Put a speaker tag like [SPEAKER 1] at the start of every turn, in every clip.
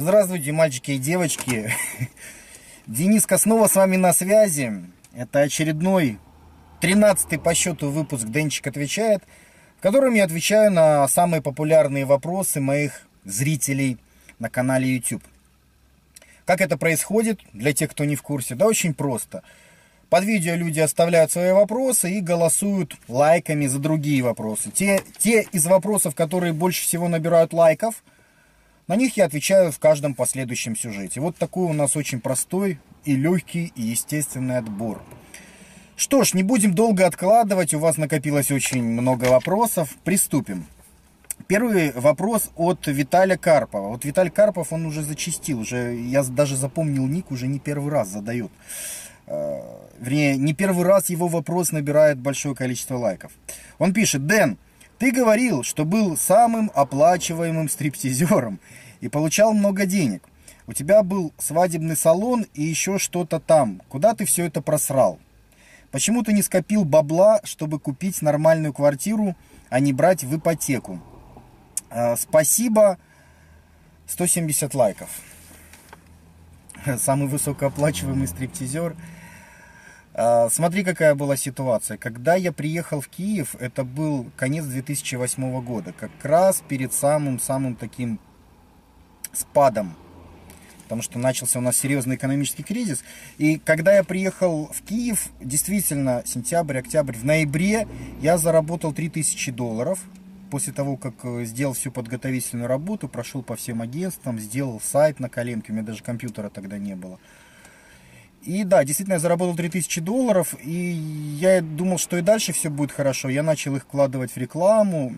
[SPEAKER 1] Здравствуйте, мальчики и девочки. Денис Коснова с вами на связи. Это очередной 13 по счету выпуск «Денчик отвечает», в котором я отвечаю на самые популярные вопросы моих зрителей на канале YouTube. Как это происходит, для тех, кто не в курсе? Да очень просто. Под видео люди оставляют свои вопросы и голосуют лайками за другие вопросы. Те, те из вопросов, которые больше всего набирают лайков – на них я отвечаю в каждом последующем сюжете. Вот такой у нас очень простой и легкий и естественный отбор. Что ж, не будем долго откладывать, у вас накопилось очень много вопросов. Приступим. Первый вопрос от Виталия Карпова. Вот Виталий Карпов, он уже зачистил, уже я даже запомнил ник, уже не первый раз задает. Э, вернее, не первый раз его вопрос набирает большое количество лайков. Он пишет, Дэн, ты говорил, что был самым оплачиваемым стриптизером и получал много денег. У тебя был свадебный салон и еще что-то там. Куда ты все это просрал? Почему ты не скопил бабла, чтобы купить нормальную квартиру, а не брать в ипотеку? А, спасибо. 170 лайков. Самый высокооплачиваемый стриптизер – а, смотри, какая была ситуация. Когда я приехал в Киев, это был конец 2008 года, как раз перед самым-самым таким спадом, потому что начался у нас серьезный экономический кризис. И когда я приехал в Киев, действительно, сентябрь, октябрь, в ноябре я заработал 3000 долларов. После того, как э, сделал всю подготовительную работу, прошел по всем агентствам, сделал сайт на коленке, у меня даже компьютера тогда не было. И да, действительно, я заработал 3000 долларов, и я думал, что и дальше все будет хорошо. Я начал их вкладывать в рекламу,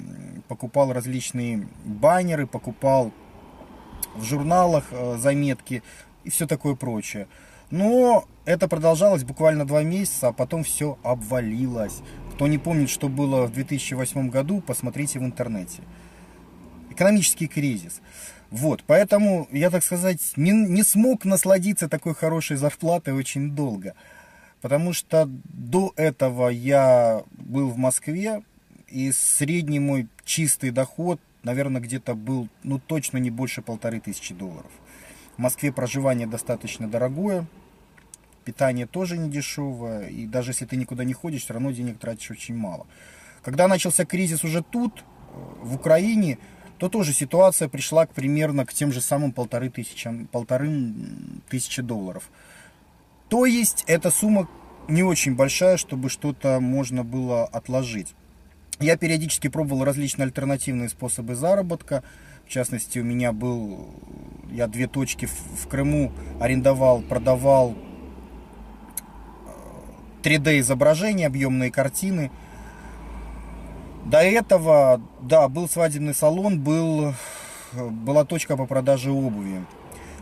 [SPEAKER 1] покупал различные баннеры, покупал в журналах э, заметки и все такое прочее. Но это продолжалось буквально два месяца, а потом все обвалилось. Кто не помнит, что было в 2008 году, посмотрите в интернете. Экономический кризис. Вот, поэтому я, так сказать, не, не смог насладиться такой хорошей зарплатой очень долго. Потому что до этого я был в Москве, и средний мой чистый доход, наверное, где-то был, ну, точно не больше полторы тысячи долларов. В Москве проживание достаточно дорогое, питание тоже не дешевое, и даже если ты никуда не ходишь, все равно денег тратишь очень мало. Когда начался кризис уже тут, в Украине, то тоже ситуация пришла к, примерно к тем же самым полторы тысячи, полторы тысячи долларов. То есть эта сумма не очень большая, чтобы что-то можно было отложить. Я периодически пробовал различные альтернативные способы заработка. В частности, у меня был, я две точки в, в Крыму арендовал, продавал 3D э, изображения, объемные картины – до этого, да, был свадебный салон, был, была точка по продаже обуви.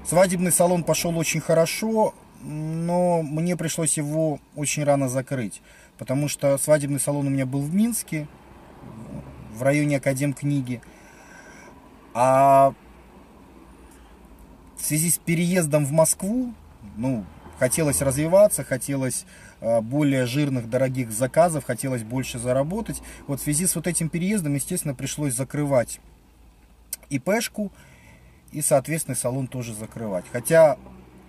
[SPEAKER 1] Свадебный салон пошел очень хорошо, но мне пришлось его очень рано закрыть, потому что свадебный салон у меня был в Минске, в районе Академ книги. А в связи с переездом в Москву, ну, хотелось развиваться, хотелось Э, более жирных, дорогих заказов, хотелось больше заработать. Вот в связи с вот этим переездом, естественно, пришлось закрывать ИПшку и, соответственно, салон тоже закрывать. Хотя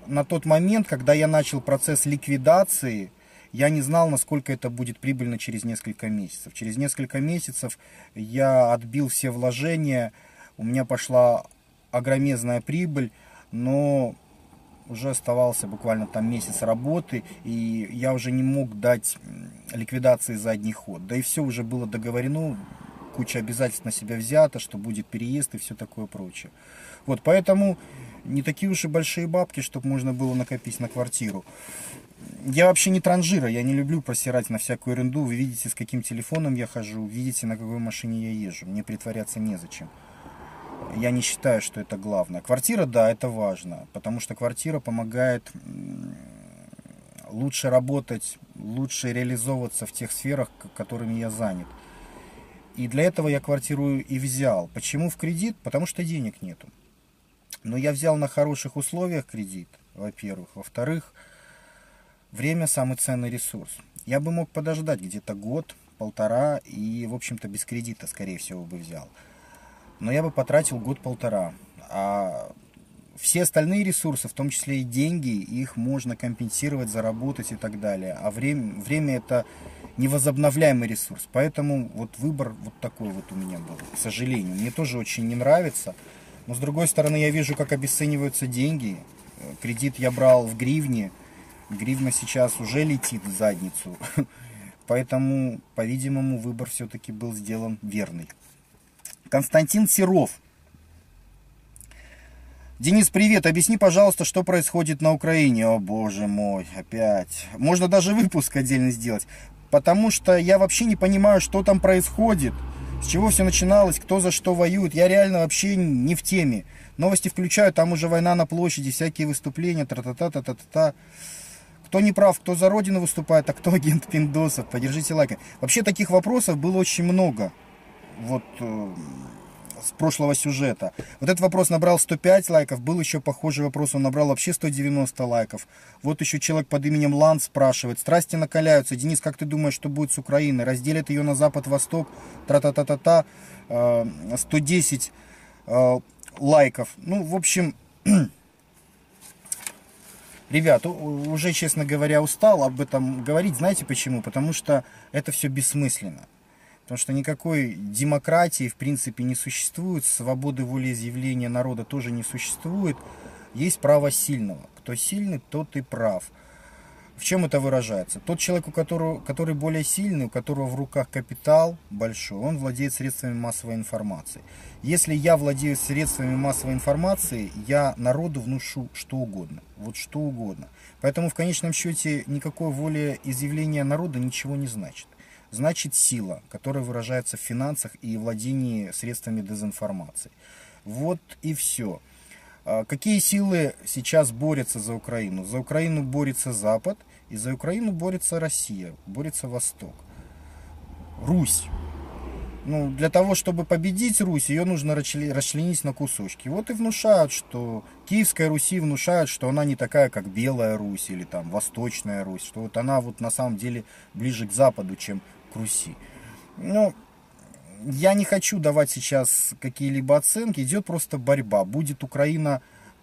[SPEAKER 1] на тот момент, когда я начал процесс ликвидации, я не знал, насколько это будет прибыльно через несколько месяцев. Через несколько месяцев я отбил все вложения, у меня пошла огромезная прибыль, но уже оставался буквально там месяц работы, и я уже не мог дать ликвидации задний ход. Да и все уже было договорено, куча обязательств на себя взята, что будет переезд и все такое прочее. Вот, поэтому не такие уж и большие бабки, чтобы можно было накопить на квартиру. Я вообще не транжира, я не люблю просирать на всякую ерунду. Вы видите, с каким телефоном я хожу, видите, на какой машине я езжу. Мне притворяться незачем я не считаю, что это главное. Квартира, да, это важно, потому что квартира помогает лучше работать, лучше реализовываться в тех сферах, которыми я занят. И для этого я квартиру и взял. Почему в кредит? Потому что денег нету. Но я взял на хороших условиях кредит, во-первых. Во-вторых, время самый ценный ресурс. Я бы мог подождать где-то год, полтора и, в общем-то, без кредита, скорее всего, бы взял но я бы потратил год-полтора. А все остальные ресурсы, в том числе и деньги, их можно компенсировать, заработать и так далее. А время, время это невозобновляемый ресурс. Поэтому вот выбор вот такой вот у меня был, к сожалению. Мне тоже очень не нравится. Но с другой стороны, я вижу, как обесцениваются деньги. Кредит я брал в гривне. Гривна сейчас уже летит в задницу. Поэтому, по-видимому, выбор все-таки был сделан верный. Константин Серов. Денис, привет. Объясни, пожалуйста, что происходит на Украине. О, боже мой, опять. Можно даже выпуск отдельно сделать. Потому что я вообще не понимаю, что там происходит. С чего все начиналось, кто за что воюет. Я реально вообще не в теме. Новости включаю, там уже война на площади, всякие выступления, тра-та-та-та-та-та. Кто не прав, кто за Родину выступает, а кто агент Пиндосов. Поддержите лайки. Вообще таких вопросов было очень много. Вот э, с прошлого сюжета. Вот этот вопрос набрал 105 лайков, был еще похожий вопрос, он набрал вообще 190 лайков. Вот еще человек под именем Лан спрашивает, страсти накаляются, Денис, как ты думаешь, что будет с Украиной? Разделят ее на запад-восток, тра-та-та-та-та, 110 э, э, лайков. Ну, в общем, ребят, уже, честно говоря, устал об этом говорить. Знаете почему? Потому что это все бессмысленно. Потому что никакой демократии в принципе не существует, свободы волеизъявления народа тоже не существует. Есть право сильного. Кто сильный, тот и прав. В чем это выражается? Тот человек, у которого, который более сильный, у которого в руках капитал большой, он владеет средствами массовой информации. Если я владею средствами массовой информации, я народу внушу что угодно. Вот что угодно. Поэтому в конечном счете никакое волеизъявление народа ничего не значит значит сила, которая выражается в финансах и владении средствами дезинформации. Вот и все. А какие силы сейчас борются за Украину? За Украину борется Запад, и за Украину борется Россия, борется Восток. Русь. Ну, для того, чтобы победить Русь, ее нужно расчленить на кусочки. Вот и внушают, что Киевская Руси внушают, что она не такая, как Белая Русь или там Восточная Русь, что вот она вот на самом деле ближе к Западу, чем к Руси. Ну, я не хочу давать сейчас какие-либо оценки, идет просто борьба. Будет Украина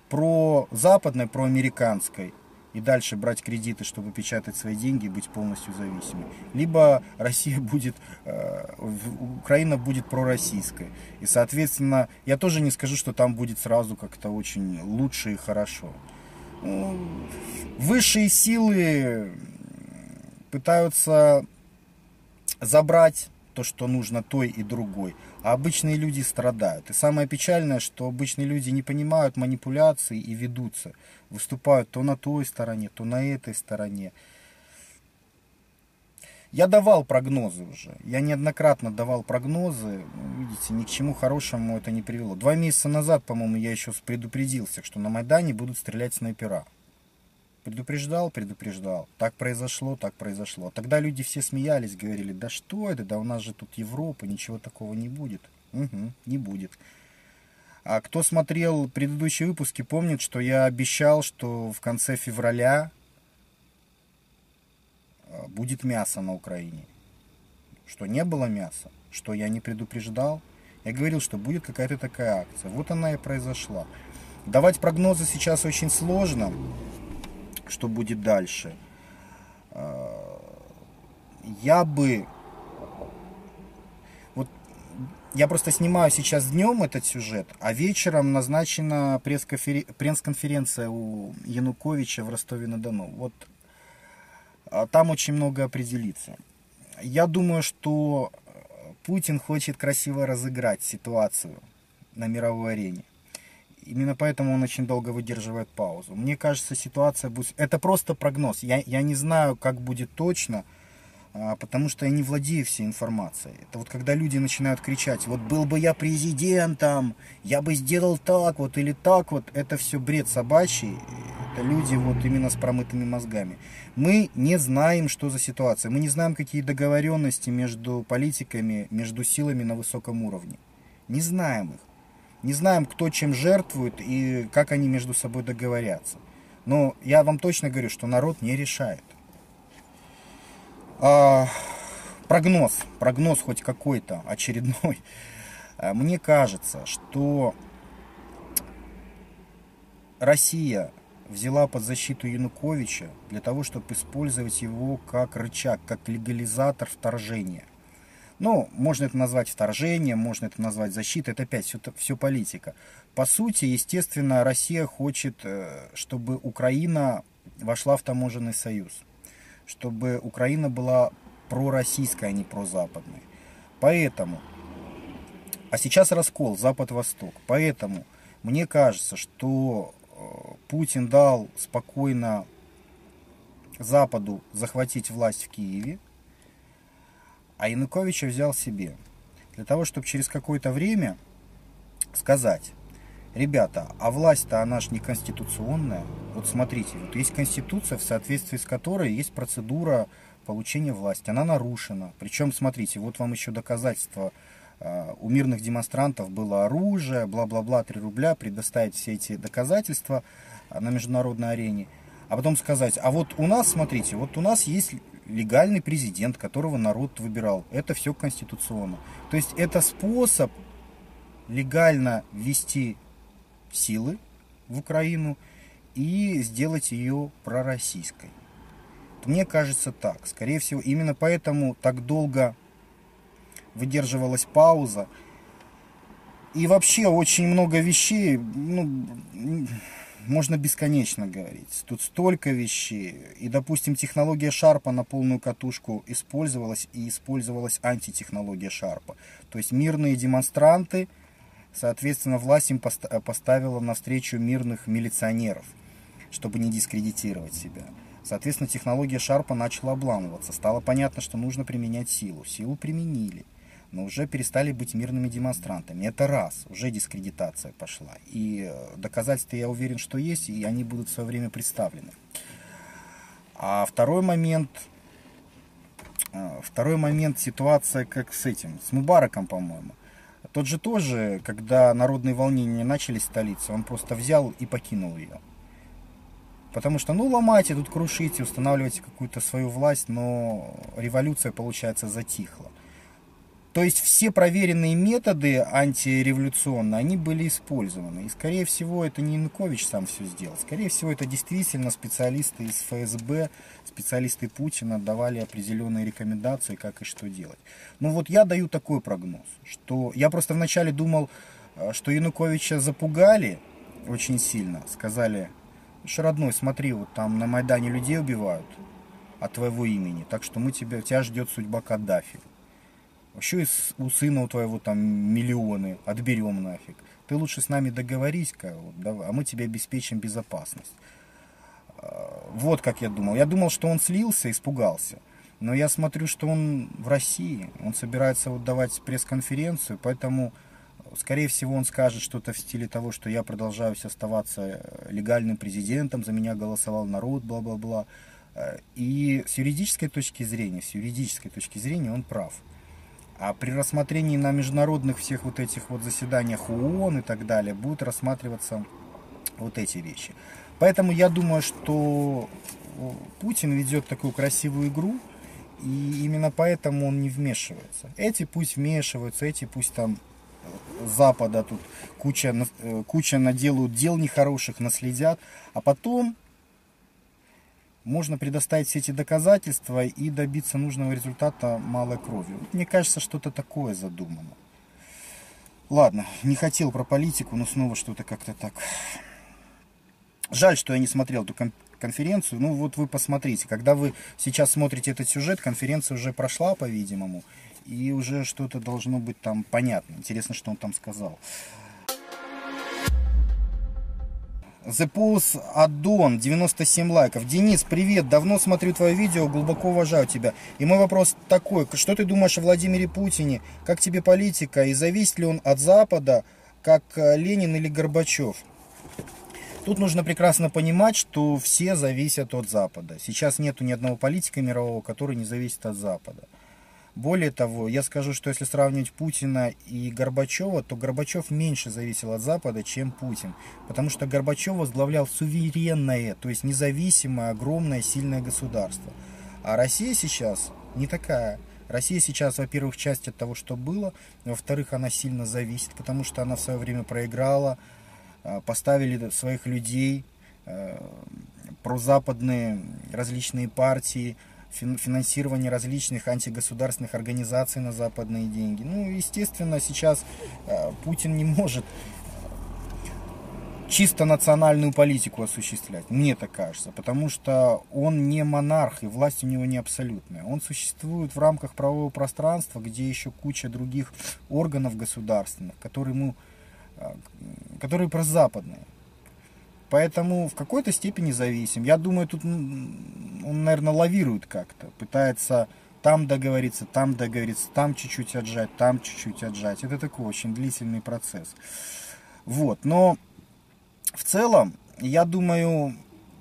[SPEAKER 1] про западной, про американской, и дальше брать кредиты, чтобы печатать свои деньги и быть полностью зависимой. Либо Россия будет, э, Украина будет пророссийской. И, соответственно, я тоже не скажу, что там будет сразу как-то очень лучше и хорошо. Ну, высшие силы пытаются забрать то, что нужно той и другой. А обычные люди страдают. И самое печальное, что обычные люди не понимают манипуляции и ведутся. Выступают то на той стороне, то на этой стороне. Я давал прогнозы уже. Я неоднократно давал прогнозы. Видите, ни к чему хорошему это не привело. Два месяца назад, по-моему, я еще предупредил всех, что на Майдане будут стрелять снайпера. Предупреждал, предупреждал. Так произошло, так произошло. Тогда люди все смеялись, говорили, да что это, да у нас же тут Европа, ничего такого не будет. Угу, не будет. А кто смотрел предыдущие выпуски, помнит, что я обещал, что в конце февраля а, будет мясо на Украине. Что не было мяса, что я не предупреждал. Я говорил, что будет какая-то такая акция. Вот она и произошла. Давать прогнозы сейчас очень сложно что будет дальше. А, я бы... Вот я просто снимаю сейчас днем этот сюжет, а вечером назначена пресс-конференция у Януковича в Ростове-на-Дону. Вот а там очень много определится. Я думаю, что Путин хочет красиво разыграть ситуацию на мировой арене. Именно поэтому он очень долго выдерживает паузу. Мне кажется, ситуация будет... Это просто прогноз. Я, я не знаю, как будет точно, а, потому что я не владею всей информацией. Это вот когда люди начинают кричать, вот был бы я президентом, я бы сделал так вот или так вот. Это все бред собачий. Это люди вот именно с промытыми мозгами. Мы не знаем, что за ситуация. Мы не знаем, какие договоренности между политиками, между силами на высоком уровне. Не знаем их. Не знаем, кто чем жертвует и как они между собой договорятся. Но я вам точно говорю, что народ не решает. А, прогноз, прогноз хоть какой-то очередной. А, мне кажется, что Россия взяла под защиту Януковича для того, чтобы использовать его как рычаг, как легализатор вторжения. Ну, можно это назвать вторжением, можно это назвать защитой, это опять все, все политика. По сути, естественно, Россия хочет, э, чтобы Украина вошла в таможенный союз, чтобы Украина была пророссийской, а не прозападной. Поэтому, а сейчас раскол Запад-Восток, поэтому мне кажется, что э, Путин дал спокойно Западу захватить власть в Киеве, а Януковича взял себе. Для того, чтобы через какое-то время сказать, ребята, а власть-то она же не конституционная. Вот смотрите, вот есть конституция, в соответствии с которой есть процедура получения власти. Она нарушена. Причем, смотрите, вот вам еще доказательства. А, у мирных демонстрантов было оружие, бла-бла-бла, 3 рубля, предоставить все эти доказательства а, на международной арене. А потом сказать, а вот у нас, смотрите, вот у нас есть легальный президент, которого народ выбирал. Это все конституционно. То есть это способ легально ввести силы в Украину и сделать ее пророссийской. Мне кажется так. Скорее всего, именно поэтому так долго выдерживалась пауза. И вообще очень много вещей, ну, можно бесконечно говорить. Тут столько вещей. И, допустим, технология Шарпа на полную катушку использовалась, и использовалась антитехнология Шарпа. То есть мирные демонстранты, соответственно, власть им поставила навстречу мирных милиционеров, чтобы не дискредитировать себя. Соответственно, технология Шарпа начала обламываться. Стало понятно, что нужно применять силу. Силу применили но уже перестали быть мирными демонстрантами. Это раз, уже дискредитация пошла. И э, доказательства, я уверен, что есть, и они будут в свое время представлены. А второй момент, э, второй момент ситуация как с этим, с Мубараком, по-моему. Тот же тоже, когда народные волнения начались в столице, он просто взял и покинул ее. Потому что, ну, ломайте, тут крушите, устанавливайте какую-то свою власть, но революция, получается, затихла. То есть все проверенные методы антиреволюционные, они были использованы. И скорее всего это не Янукович сам все сделал. Скорее всего это действительно специалисты из ФСБ, специалисты Путина давали определенные рекомендации, как и что делать. Ну вот я даю такой прогноз, что я просто вначале думал, э, что Януковича запугали очень сильно. Сказали, что родной, смотри, вот там на Майдане людей убивают от твоего имени, так что мы тебя, тебя ждет судьба Каддафи. Вообще у сына у твоего там миллионы, отберем нафиг. Ты лучше с нами договорись-ка, а мы тебе обеспечим безопасность. А, вот как я думал. Я думал, что он слился, испугался. Но я смотрю, что он в России. Он собирается вот давать пресс-конференцию, поэтому, скорее всего, он скажет что-то в стиле того, что я продолжаю оставаться э, легальным президентом, за меня голосовал народ, бла-бла-бла. Э, и с юридической точки зрения, с юридической точки зрения он прав. А при рассмотрении на международных всех вот этих вот заседаниях ООН и так далее будут рассматриваться вот эти вещи. Поэтому я думаю, что Путин ведет такую красивую игру, и именно поэтому он не вмешивается. Эти пусть вмешиваются, эти пусть там Запада тут куча, э, куча наделают дел нехороших, наследят, а потом можно предоставить все эти доказательства и добиться нужного результата малой кровью. Мне кажется, что-то такое задумано. Ладно, не хотел про политику, но снова что-то как-то так. Жаль, что я не смотрел эту конференцию. Ну вот вы посмотрите, когда вы сейчас смотрите этот сюжет, конференция уже прошла, по-видимому, и уже что-то должно быть там понятно. Интересно, что он там сказал. The Pulse Аддон, 97 лайков. Денис, привет, давно смотрю твое видео, глубоко уважаю тебя. И мой вопрос такой, что ты думаешь о Владимире Путине? Как тебе политика? И зависит ли он от Запада, как э, Ленин или Горбачев? Тут нужно прекрасно понимать, что все зависят от Запада. Сейчас нету ни одного политика мирового, который не зависит от Запада. Более того, я скажу, что если сравнивать Путина и Горбачева, то Горбачев меньше зависел от Запада, чем Путин. Потому что Горбачев возглавлял суверенное, то есть независимое, огромное, сильное государство. А Россия сейчас не такая. Россия сейчас, во-первых, часть от того, что было, во-вторых, она сильно зависит, потому что она в свое время проиграла э, поставили своих людей, э, прозападные различные партии, финансирование различных антигосударственных организаций на западные деньги. Ну, естественно, сейчас Путин не может чисто национальную политику осуществлять, мне так кажется, потому что он не монарх и власть у него не абсолютная. Он существует в рамках правового пространства, где еще куча других органов государственных, которые, ему, а, которые прозападные. Поэтому в какой-то степени зависим. Я думаю, тут он, наверное, лавирует как-то, пытается там договориться, там договориться, там чуть-чуть отжать, там чуть-чуть отжать. Это такой очень длительный процесс. Вот, но в целом, я думаю,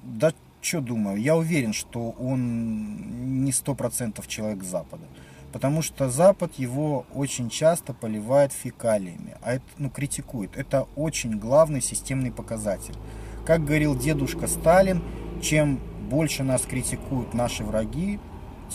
[SPEAKER 1] да что думаю, я уверен, что он не сто процентов человек Запада. Потому что Запад его очень часто поливает фекалиями, а это, ну, критикует. Это очень главный системный показатель. Как говорил дедушка Сталин, чем больше нас критикуют наши враги,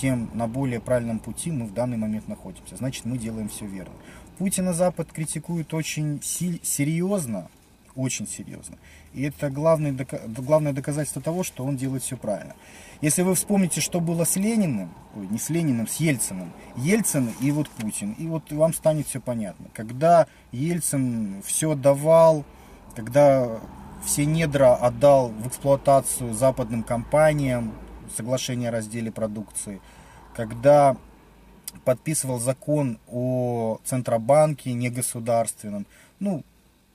[SPEAKER 1] тем на более правильном пути мы в данный момент находимся. Значит, мы делаем все верно. Путина Запад критикует очень серьезно, очень серьезно. И это главное, главное доказательство того, что он делает все правильно. Если вы вспомните, что было с Лениным, ой, не с Лениным, с Ельциным, Ельцин и вот Путин, и вот вам станет все понятно. Когда Ельцин все давал, когда все недра отдал в эксплуатацию западным компаниям, соглашение о разделе продукции, когда подписывал закон о Центробанке негосударственном, ну,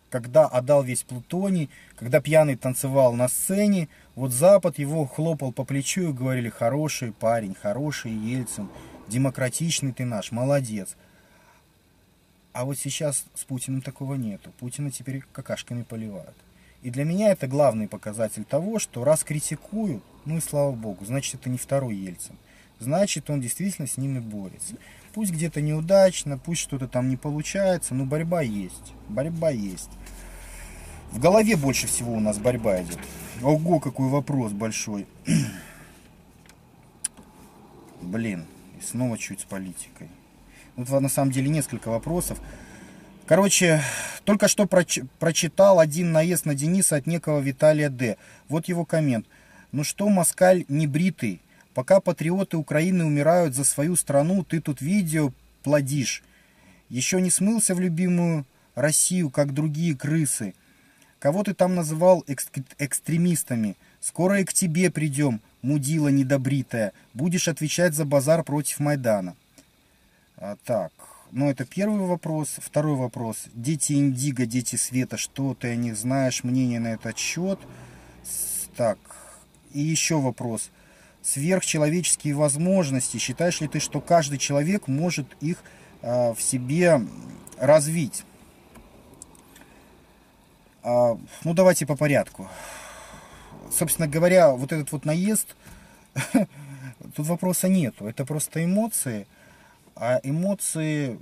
[SPEAKER 1] когда отдал весь плутоний, когда пьяный танцевал на сцене, вот Запад его хлопал по плечу и говорили, хороший парень, хороший Ельцин, демократичный ты наш, молодец. А вот сейчас с Путиным такого нету. Путина теперь какашками поливают. И для меня это главный показатель того, что раз критикуют, ну и слава богу, значит это не второй Ельцин. Значит он действительно с ними борется. Пусть где-то неудачно, пусть что-то там не получается, но борьба есть. Борьба есть. В голове больше всего у нас борьба идет. Ого, какой вопрос большой. Блин, и снова чуть с политикой. Тут на самом деле несколько вопросов. Короче, только что проч прочитал один наезд на Дениса от некого Виталия Д. Вот его коммент. Ну что, москаль не бритый? Пока патриоты Украины умирают за свою страну, ты тут видео плодишь. Еще не смылся в любимую Россию, как другие крысы. Кого ты там называл экстремистами? Скоро и к тебе придем, мудила недобритая. Будешь отвечать за базар против Майдана. А, так, ну это первый вопрос. Второй вопрос. Дети Индиго, дети Света, что ты о них знаешь, мнение на этот счет? Так, и еще вопрос. Сверхчеловеческие возможности. Считаешь ли ты, что каждый человек может их э, в себе развить? А, ну, давайте по порядку. Собственно говоря, вот этот вот наезд, тут вопроса нету. Это просто эмоции. А эмоции,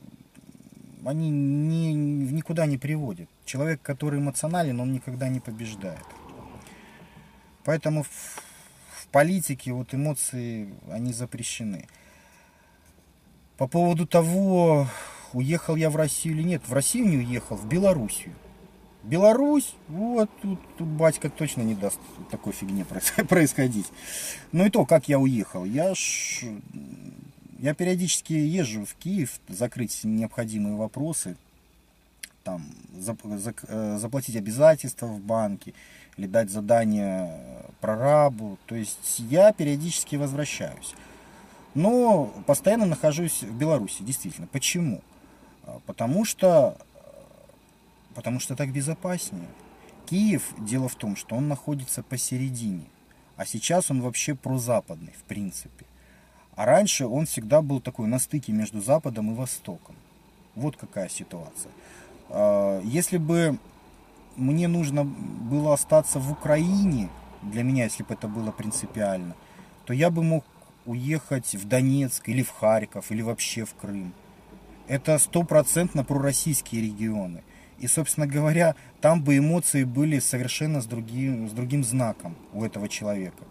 [SPEAKER 1] они ни, никуда не приводят. Человек, который эмоционален, он никогда не побеждает. Поэтому в, в политике вот эмоции, они запрещены. По поводу того, уехал я в Россию или нет. В Россию не уехал, в Белоруссию. Беларусь, вот тут, тут батька точно не даст такой фигне происходить. Ну и то, как я уехал. Я ж, я периодически езжу в Киев закрыть необходимые вопросы, там, э, заплатить обязательства в банке или дать задание прорабу. То есть я периодически возвращаюсь. Но постоянно нахожусь в Беларуси, действительно. Почему? А, потому что потому что так безопаснее. Киев, дело в том, что он находится посередине, а сейчас он вообще прозападный, в принципе. А раньше он всегда был такой на стыке между Западом и Востоком. Вот какая ситуация. А, если бы мне нужно было остаться в Украине, для меня, если бы это было принципиально, то я бы мог уехать в Донецк или в Харьков, или вообще в Крым. Это стопроцентно пророссийские регионы. И, собственно говоря, там бы эмоции были совершенно с другим, с другим знаком у этого человека.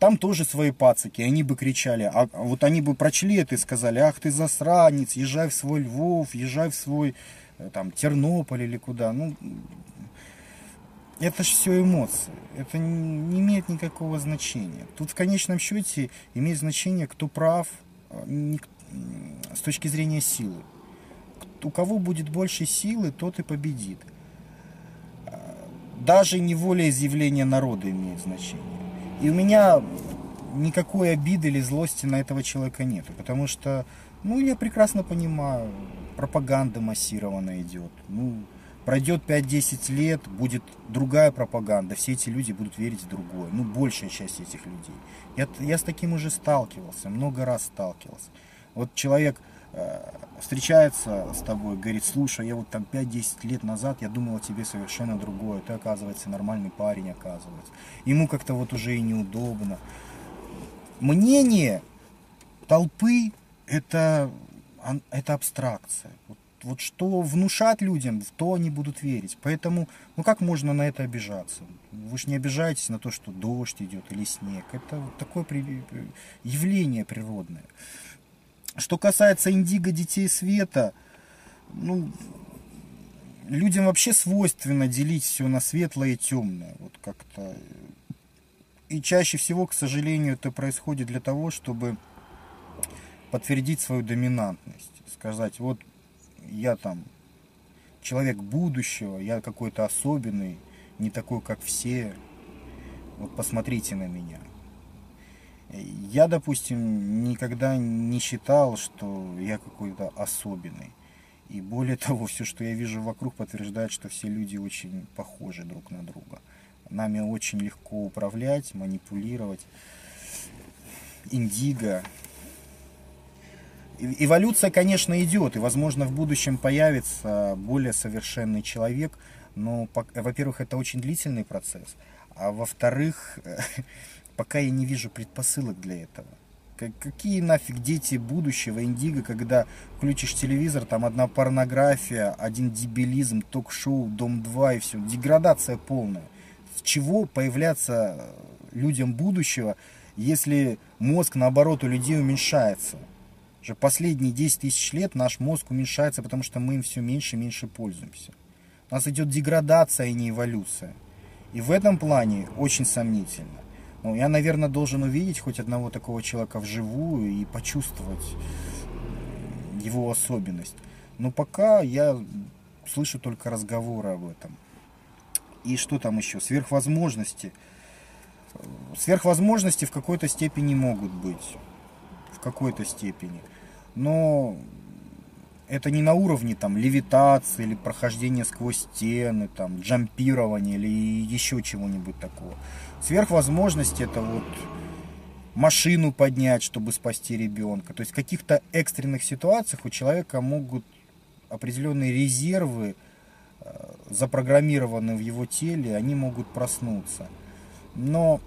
[SPEAKER 1] Там тоже свои пацики, они бы кричали, а вот они бы прочли это и сказали, ах ты засранец, езжай в свой Львов, езжай в свой э, там Тернополь или куда. Ну, это же все эмоции. Это не имеет никакого значения. Тут в конечном счете имеет значение, кто прав э, с точки зрения силы. У кого будет больше силы, тот и победит. Даже не волеизъявление народа имеет значение. И у меня никакой обиды или злости на этого человека нет. Потому что, ну, я прекрасно понимаю, пропаганда массированно идет. Ну, пройдет 5-10 лет, будет другая пропаганда, все эти люди будут верить в другое. Ну, большая часть этих людей. Я, я с таким уже сталкивался, много раз сталкивался. Вот человек встречается с тобой, говорит, слушай, я вот там 5-10 лет назад, я думал о тебе совершенно другое, ты, оказывается, нормальный парень, оказывается. Ему как-то вот уже и неудобно. Мнение толпы это, это абстракция. Вот вот что внушат людям, в то они будут верить. Поэтому, ну как можно на это обижаться? Вы же не обижаетесь на то, что дождь идет или снег. Это вот такое явление природное. Что касается индиго детей света, ну, людям вообще свойственно делить все на светлое и темное. Вот как-то. И чаще всего, к сожалению, это происходит для того, чтобы подтвердить свою доминантность. Сказать, вот я там человек будущего, я какой-то особенный, не такой, как все. Вот посмотрите на меня. Я, допустим, никогда не считал, что я какой-то особенный. И более того, все, что я вижу вокруг, подтверждает, что все люди очень похожи друг на друга. Нами очень легко управлять, манипулировать. Индиго, Эволюция, конечно, идет, и, возможно, в будущем появится более совершенный человек, но, во-первых, это очень длительный процесс, а во-вторых, пока я не вижу предпосылок для этого. Какие нафиг дети будущего, индиго, когда включишь телевизор, там одна порнография, один дебилизм, ток-шоу, Дом-2 и все. Деградация полная. С чего появляться людям будущего, если мозг, наоборот, у людей уменьшается? Уже последние 10 тысяч лет наш мозг уменьшается, потому что мы им все меньше и меньше пользуемся. У нас идет деградация, а не эволюция. И в этом плане очень сомнительно. Ну, я, наверное, должен увидеть хоть одного такого человека вживую и почувствовать его особенность. Но пока я слышу только разговоры об этом. И что там еще? Сверхвозможности. Сверхвозможности в какой-то степени могут быть в какой-то степени. Но это не на уровне там левитации или прохождения сквозь стены, там джампирования или еще чего-нибудь такого. Сверхвозможности это вот машину поднять, чтобы спасти ребенка. То есть в каких-то экстренных ситуациях у человека могут определенные резервы, э, запрограммированные в его теле, они могут проснуться. Но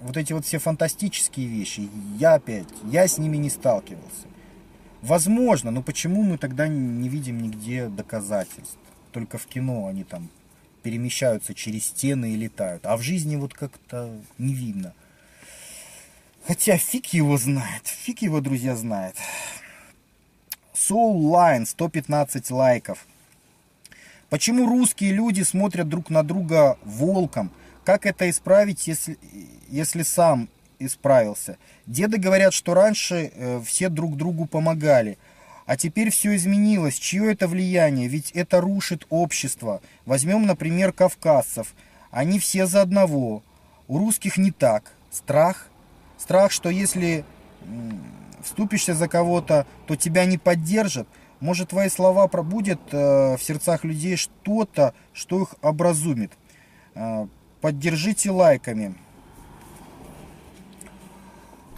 [SPEAKER 1] вот эти вот все фантастические вещи, я опять, я с ними не сталкивался. Возможно, но почему мы тогда не видим нигде доказательств? Только в кино они там перемещаются через стены и летают. А в жизни вот как-то не видно. Хотя фиг его знает. Фиг его, друзья, знает. Soul Line, 115 лайков. Почему русские люди смотрят друг на друга волком? Как это исправить, если, если сам исправился? Деды говорят, что раньше э, все друг другу помогали. А теперь все изменилось. Чье это влияние? Ведь это рушит общество. Возьмем, например, кавказцев. Они все за одного. У русских не так. Страх. Страх, что если вступишься за кого-то, то тебя не поддержат. Может, твои слова пробудят э, в сердцах людей что-то, что их образумит. Э, поддержите лайками.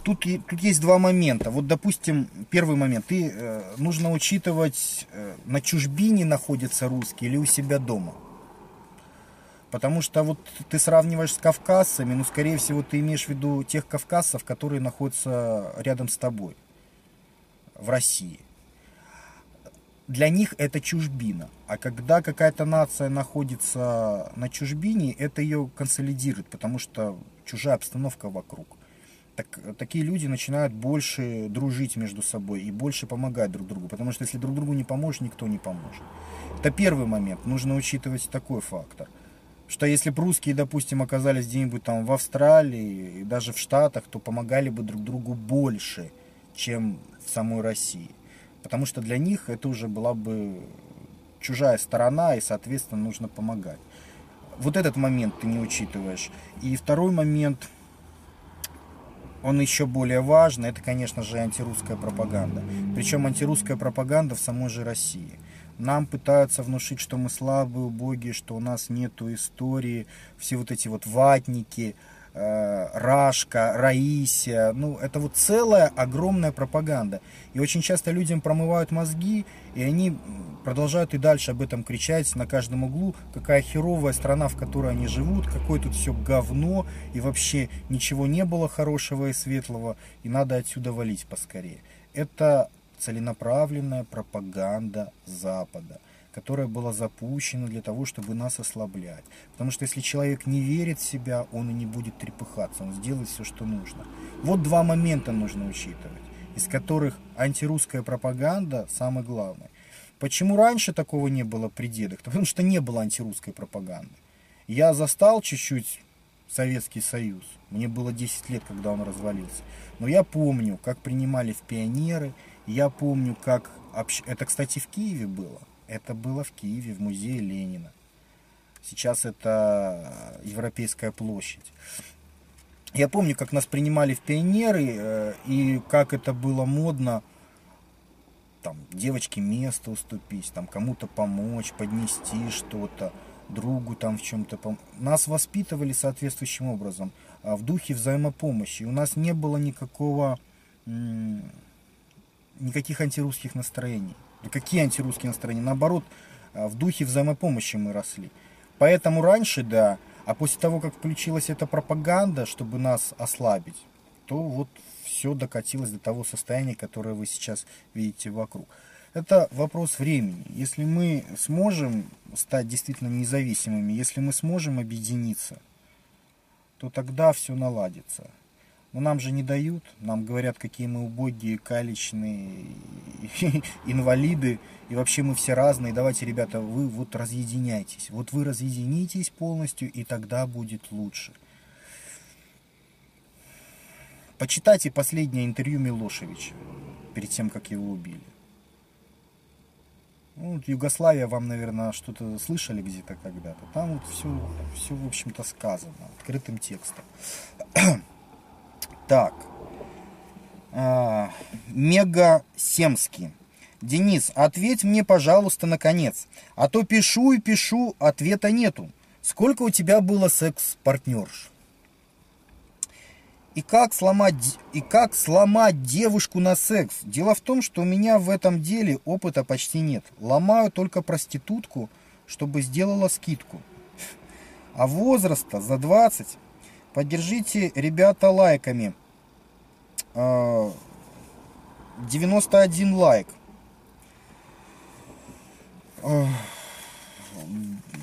[SPEAKER 1] Тут, тут есть два момента. Вот, допустим, первый момент. Ты э, нужно учитывать, э, на чужбине находятся русские или у себя дома. Потому что вот ты сравниваешь с кавказцами, ну, скорее всего, ты имеешь в виду тех кавказцев, которые находятся рядом с тобой в России для них это чужбина. А когда какая-то нация находится на чужбине, это ее консолидирует, потому что чужая обстановка вокруг. Так, такие люди начинают больше дружить между собой и больше помогать друг другу. Потому что если друг другу не поможешь, никто не поможет. Это первый момент. Нужно учитывать такой фактор. что если бы русские, допустим, оказались где-нибудь там в Австралии и даже в Штатах, то помогали бы друг другу больше, чем в самой России. Потому что для них это уже была бы чужая сторона, и, соответственно, нужно помогать. Вот этот момент ты не учитываешь. И второй момент, он еще более важный, это, конечно же, антирусская пропаганда. Причем антирусская пропаганда в самой же России. Нам пытаются внушить, что мы слабые, убогие, что у нас нету истории, все вот эти вот ватники, Рашка, Раисия. Ну, это вот целая огромная пропаганда. И очень часто людям промывают мозги, и они продолжают и дальше об этом кричать на каждом углу, какая херовая страна, в которой они живут, какое тут все говно, и вообще ничего не было хорошего и светлого, и надо отсюда валить поскорее. Это целенаправленная пропаганда Запада, которая была запущена для того, чтобы нас ослаблять. Потому что если человек не верит в себя, он и не будет трепыхаться, он сделает все, что нужно. Вот два момента нужно учитывать, из которых антирусская пропаганда самое главное. Почему раньше такого не было при дедах? Потому что не было антирусской пропаганды. Я застал чуть-чуть Советский Союз. Мне было 10 лет, когда он развалился. Но я помню, как принимали в пионеры, я помню, как... Это, кстати, в Киеве было. Это было в Киеве, в музее Ленина. Сейчас это Европейская площадь. Я помню, как нас принимали в пионеры, э, и как это было модно там девочке место уступить, там кому-то помочь, поднести что-то, другу там в чем-то пом... Нас воспитывали соответствующим образом, а, в духе взаимопомощи. У нас не было никакого никаких антирусских настроений. Какие антирусские настроения? Наоборот, а, в духе взаимопомощи мы росли. Поэтому раньше, да, а после того, как включилась эта пропаганда, чтобы нас ослабить, то вот все докатилось до того состояния, которое вы сейчас видите вокруг. Это вопрос времени. Если мы сможем стать действительно независимыми, если мы сможем объединиться, то тогда все наладится. Но нам же не дают, нам говорят, какие мы убогие, калечные, инвалиды, и вообще мы все разные. Давайте, ребята, вы вот разъединяйтесь. Вот вы разъединитесь полностью, и тогда будет лучше. Почитайте последнее интервью Милошевича, перед тем, как его убили. Ну, вот Югославия вам, наверное, что-то слышали где-то когда-то. Там вот все, все в общем-то, сказано, открытым текстом. Так. А, Мега Семский. Денис, ответь мне, пожалуйста, наконец. А то пишу и пишу, ответа нету. Сколько у тебя было секс-партнерш? И как, сломать, и как сломать девушку на секс? Дело в том, что у меня в этом деле опыта почти нет. Ломаю только проститутку, чтобы сделала скидку. А возраста за 20 Поддержите, ребята, лайками. 91 а, лайк.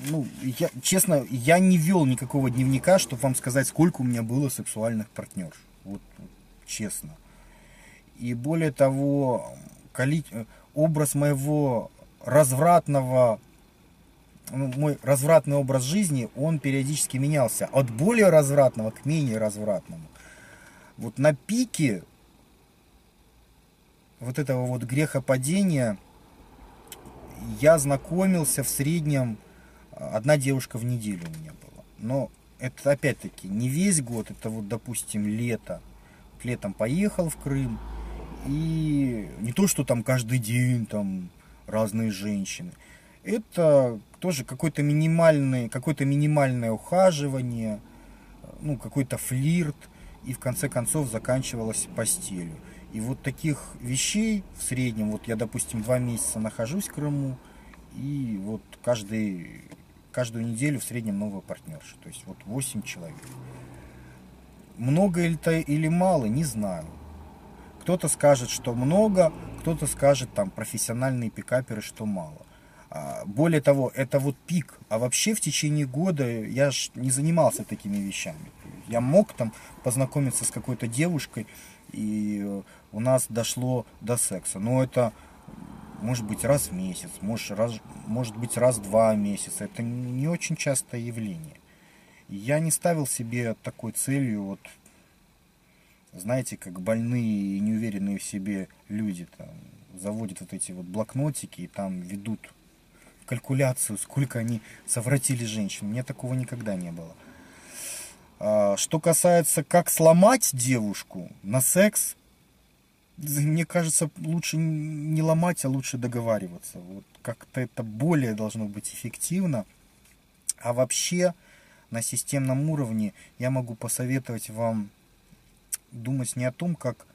[SPEAKER 1] Ну, я, честно, я не вел никакого дневника, чтобы вам сказать, сколько у меня было сексуальных партнерш. Вот, честно. И более того, коли... образ моего развратного мой развратный образ жизни, он периодически менялся от более развратного к менее развратному. Вот на пике вот этого вот грехопадения я знакомился в среднем, одна девушка в неделю у меня была. Но это опять-таки не весь год, это вот, допустим, лето. Летом поехал в Крым, и не то, что там каждый день там разные женщины это тоже какой-то минимальный, какое-то минимальное ухаживание, ну, какой-то флирт, и в конце концов заканчивалось постелью. И вот таких вещей в среднем, вот я, допустим, два месяца нахожусь в Крыму, и вот каждый, каждую неделю в среднем новая партнерша, то есть вот 8 человек. Много это или мало, не знаю. Кто-то скажет, что много, кто-то скажет, там, профессиональные пикаперы, что мало. А, более того, это вот пик. А вообще в течение года я ж не занимался такими вещами. Я мог там познакомиться с какой-то девушкой, и у нас дошло до секса. Но это может быть раз в месяц, может, раз, может быть раз в два месяца. Это не очень частое явление. Я не ставил себе такой целью, вот, знаете, как больные и неуверенные в себе люди там, заводят вот эти вот блокнотики и там ведут калькуляцию, сколько они совратили женщин. У меня такого никогда не было. А, что касается, как сломать девушку на секс, мне кажется, лучше не ломать, а лучше договариваться. Вот как-то это более должно быть эффективно. А вообще на системном уровне я могу посоветовать вам думать не о том, как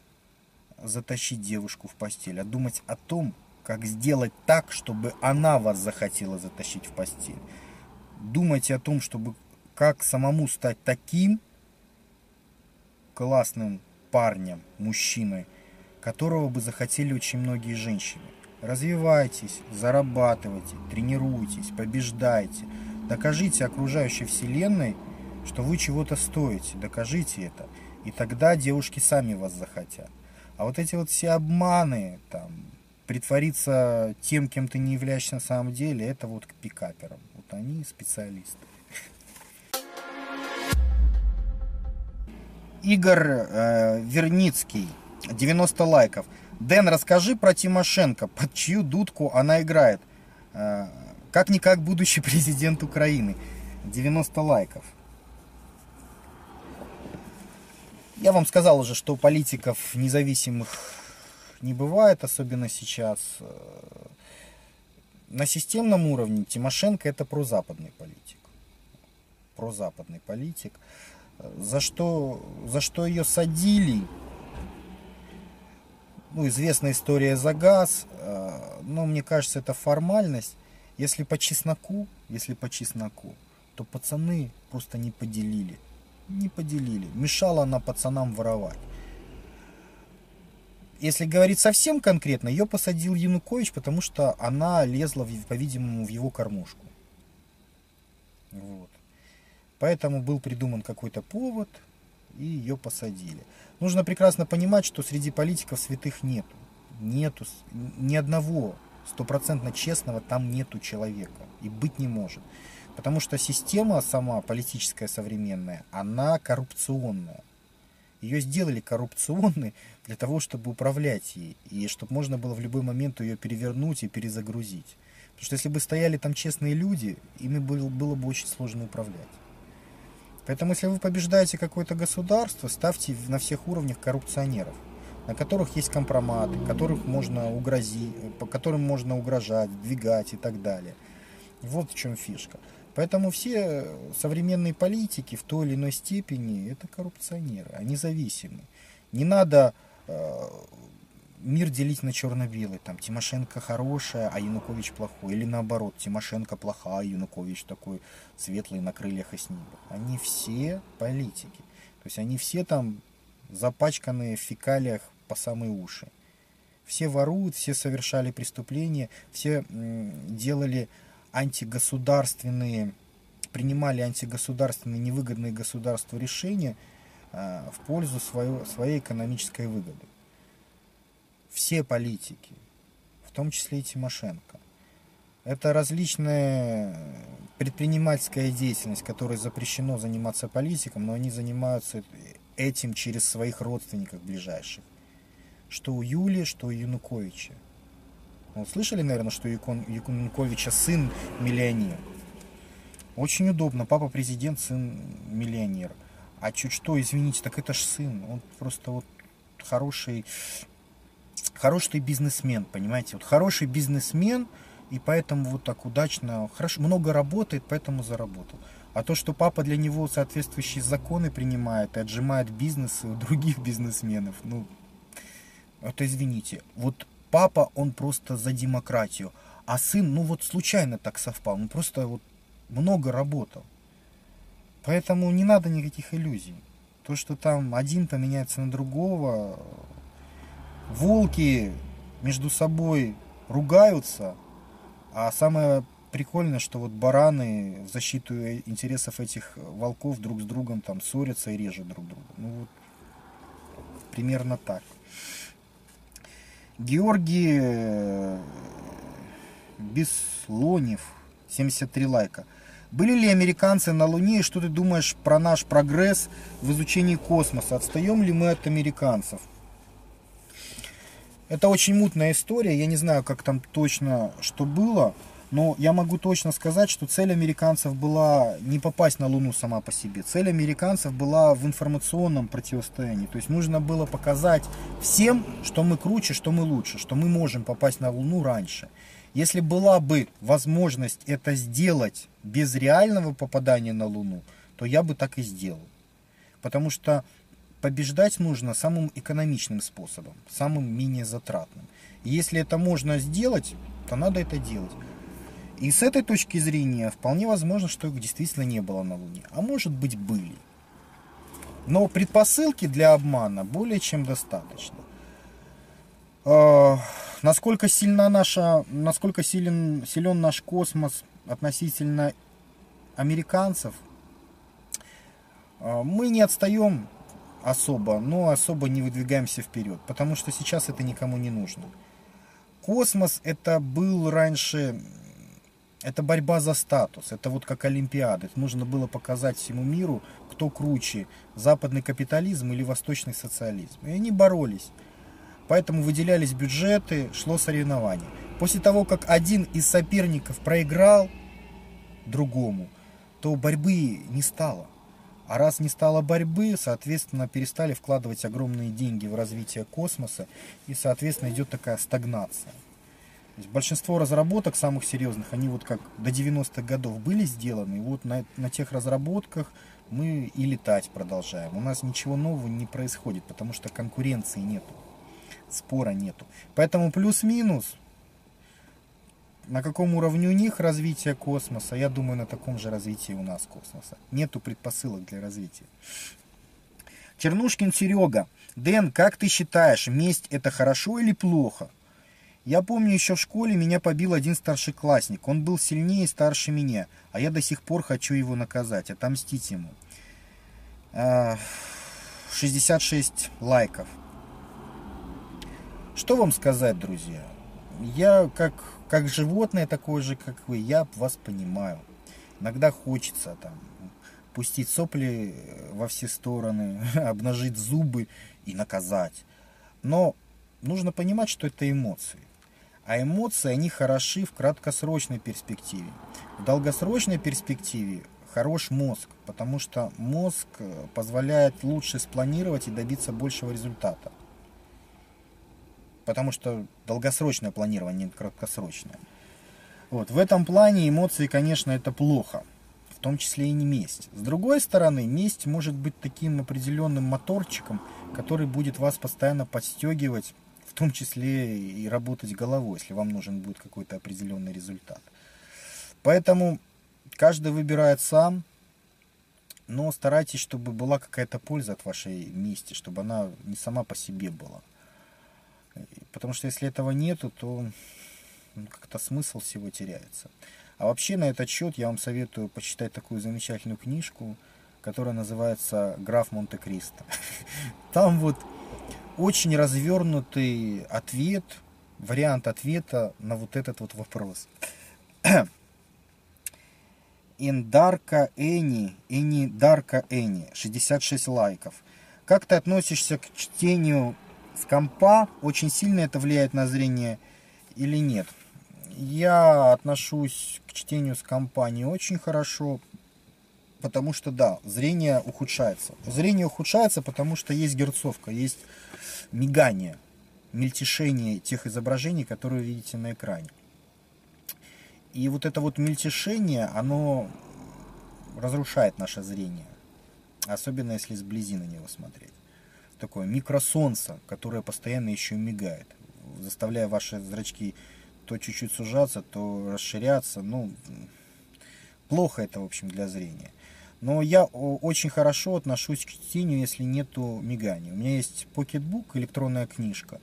[SPEAKER 1] затащить девушку в постель, а думать о том, как сделать так, чтобы она вас захотела затащить в постель. Думайте о том, чтобы как самому стать таким классным парнем, мужчиной, которого бы захотели очень многие женщины. Развивайтесь, зарабатывайте, тренируйтесь, побеждайте. Докажите окружающей вселенной, что вы чего-то стоите. Докажите это. И тогда девушки сами вас захотят. А вот эти вот все обманы, там, притвориться тем, кем ты не являешься на самом деле, это вот к пикаперам. Вот они специалисты. Игорь э, Верницкий 90 лайков. Дэн, расскажи про Тимошенко, под чью дудку она играет. Э, как-никак будущий президент Украины. 90 лайков. Я вам сказал уже, что политиков независимых не бывает, особенно сейчас. На системном уровне Тимошенко это прозападный политик. Прозападный политик. За что, за что ее садили, ну, известная история за газ, э, но мне кажется, это формальность. Если по чесноку, если по чесноку, то пацаны просто не поделили. Не поделили. Мешала она пацанам воровать. Если говорить совсем конкретно, ее посадил Янукович, потому что она лезла, по-видимому, в его кормушку. Вот. Поэтому был придуман какой-то повод, и ее посадили. Нужно прекрасно понимать, что среди политиков святых нету. Нету ни одного стопроцентно честного там нету человека. И быть не может. Потому что система сама, политическая современная, она коррупционная. Ее сделали коррупционной для того, чтобы управлять ей. И чтобы можно было в любой момент ее перевернуть и перезагрузить. Потому что если бы стояли там честные люди, ими было, было бы очень сложно управлять. Поэтому, если вы побеждаете какое-то государство, ставьте на всех уровнях коррупционеров, на которых есть компроматы, которых можно угрозить, по которым можно угрожать, двигать и так далее. Вот в чем фишка. Поэтому все современные политики в той или иной степени это коррупционеры, они зависимы. Не надо э, мир делить на черно-белый. Там Тимошенко хорошая, а Янукович плохой. Или наоборот, Тимошенко плохая, а Янукович такой светлый на крыльях и снега. Они все политики. То есть они все там запачканные в фекалиях по самые уши. Все воруют, все совершали преступления, все делали антигосударственные, принимали антигосударственные невыгодные государству решения э, в пользу свою, своей экономической выгоды все политики, в том числе и Тимошенко. Это различная предпринимательская деятельность, которой запрещено заниматься политиком, но они занимаются этим через своих родственников ближайших. Что у Юли, что у Януковича. Ну, слышали, наверное, что у Януковича сын миллионер? Очень удобно. Папа президент, сын миллионер. А чуть что, извините, так это ж сын. Он просто вот хороший хороший бизнесмен, понимаете, вот хороший бизнесмен, и поэтому вот так удачно, хорошо, много работает, поэтому заработал. А то, что папа для него соответствующие законы принимает и отжимает бизнесы у других бизнесменов, ну, это извините. Вот папа, он просто за демократию, а сын, ну вот случайно так совпал, он просто вот много работал. Поэтому не надо никаких иллюзий. То, что там один поменяется на другого, волки между собой ругаются, а самое прикольное, что вот бараны в защиту интересов этих волков друг с другом там ссорятся и режут друг друга. Ну вот примерно так. Георгий э, Беслонев, 73 лайка. Были ли американцы на Луне и что ты думаешь про наш прогресс в изучении космоса? Отстаем ли мы от американцев? Это очень мутная история, я не знаю, как там точно что было, но я могу точно сказать, что цель американцев была не попасть на Луну сама по себе. Цель американцев была в информационном противостоянии. То есть нужно было показать всем, что мы круче, что мы лучше, что мы можем попасть на Луну раньше. Если была бы возможность это сделать без реального попадания на Луну, то я бы так и сделал. Потому что побеждать нужно самым экономичным способом, самым менее затратным. И если это можно сделать, то надо это делать. И с этой точки зрения вполне возможно, что их действительно не было на Луне. А может быть были. Но предпосылки для обмана более чем достаточно. Э, насколько сильна наша, насколько силен, силен наш космос относительно американцев, э, мы не отстаем особо, но особо не выдвигаемся вперед, потому что сейчас это никому не нужно. Космос это был раньше, это борьба за статус, это вот как Олимпиада. Это нужно было показать всему миру, кто круче, западный капитализм или восточный социализм. И они боролись. Поэтому выделялись бюджеты, шло соревнование. После того, как один из соперников проиграл другому, то борьбы не стало. А раз не стало борьбы, соответственно, перестали вкладывать огромные деньги в развитие космоса, и, соответственно, идет такая стагнация. То есть большинство разработок самых серьезных, они вот как до 90-х годов были сделаны, и вот на, на тех разработках мы и летать продолжаем. У нас ничего нового не происходит, потому что конкуренции нету, спора нету. Поэтому плюс-минус на каком уровне у них развитие космоса, я думаю, на таком же развитии у нас космоса. Нету предпосылок для развития. Чернушкин Серега. Дэн, как ты считаешь, месть это хорошо или плохо? Я помню, еще в школе меня побил один старшеклассник. Он был сильнее и старше меня, а я до сих пор хочу его наказать, отомстить ему. 66 а, лайков. Что вам сказать, друзья? Я как как животное такое же, как вы, я вас понимаю. Иногда хочется там пустить сопли э, во все стороны, обнажить зубы и наказать. Но нужно понимать, что это эмоции. А эмоции, они хороши в краткосрочной перспективе. В долгосрочной перспективе хорош мозг, потому что мозг э, позволяет лучше спланировать и добиться большего результата потому что долгосрочное планирование, не краткосрочное. Вот. В этом плане эмоции, конечно, это плохо, в том числе и не месть. С другой стороны, месть может быть таким определенным моторчиком, который будет вас постоянно подстегивать, в том числе и работать головой, если вам нужен будет какой-то определенный результат. Поэтому каждый выбирает сам, но старайтесь, чтобы была какая-то польза от вашей мести, чтобы она не сама по себе была. Потому что если этого нету, то ну, как-то смысл всего теряется. А вообще на этот счет я вам советую почитать такую замечательную книжку, которая называется «Граф Монте-Кристо». Там вот очень развернутый ответ, вариант ответа на вот этот вот вопрос. Индарка Эни, Эни Дарка Эни, 66 лайков. Как ты относишься к чтению с компа, очень сильно это влияет на зрение или нет. Я отношусь к чтению с компа не очень хорошо, потому что да, зрение ухудшается. Зрение ухудшается, потому что есть герцовка, есть мигание, мельтешение тех изображений, которые вы видите на экране. И вот это вот мельтешение, оно разрушает наше зрение. Особенно если сблизи на него смотреть такое микросолнце, которое постоянно еще мигает, заставляя ваши зрачки то чуть-чуть сужаться, то расширяться. Ну, плохо это, в общем, для зрения. Но я очень хорошо отношусь к чтению, если нету мигания. У меня есть Pocketbook, электронная книжка.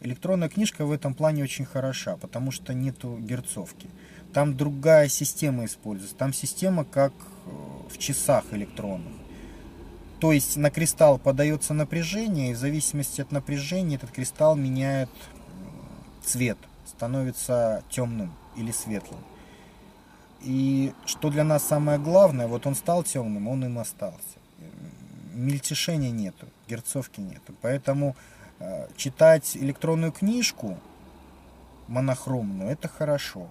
[SPEAKER 1] Электронная книжка в этом плане очень хороша, потому что нету герцовки. Там другая система используется. Там система как э, в часах электронных. То есть на кристалл подается напряжение, и в зависимости от напряжения этот кристалл меняет цвет становится темным или светлым. И что для нас самое главное, вот он стал темным, он им остался. Мельтешения нету, герцовки нету. Поэтому э, читать электронную книжку монохромную, это хорошо.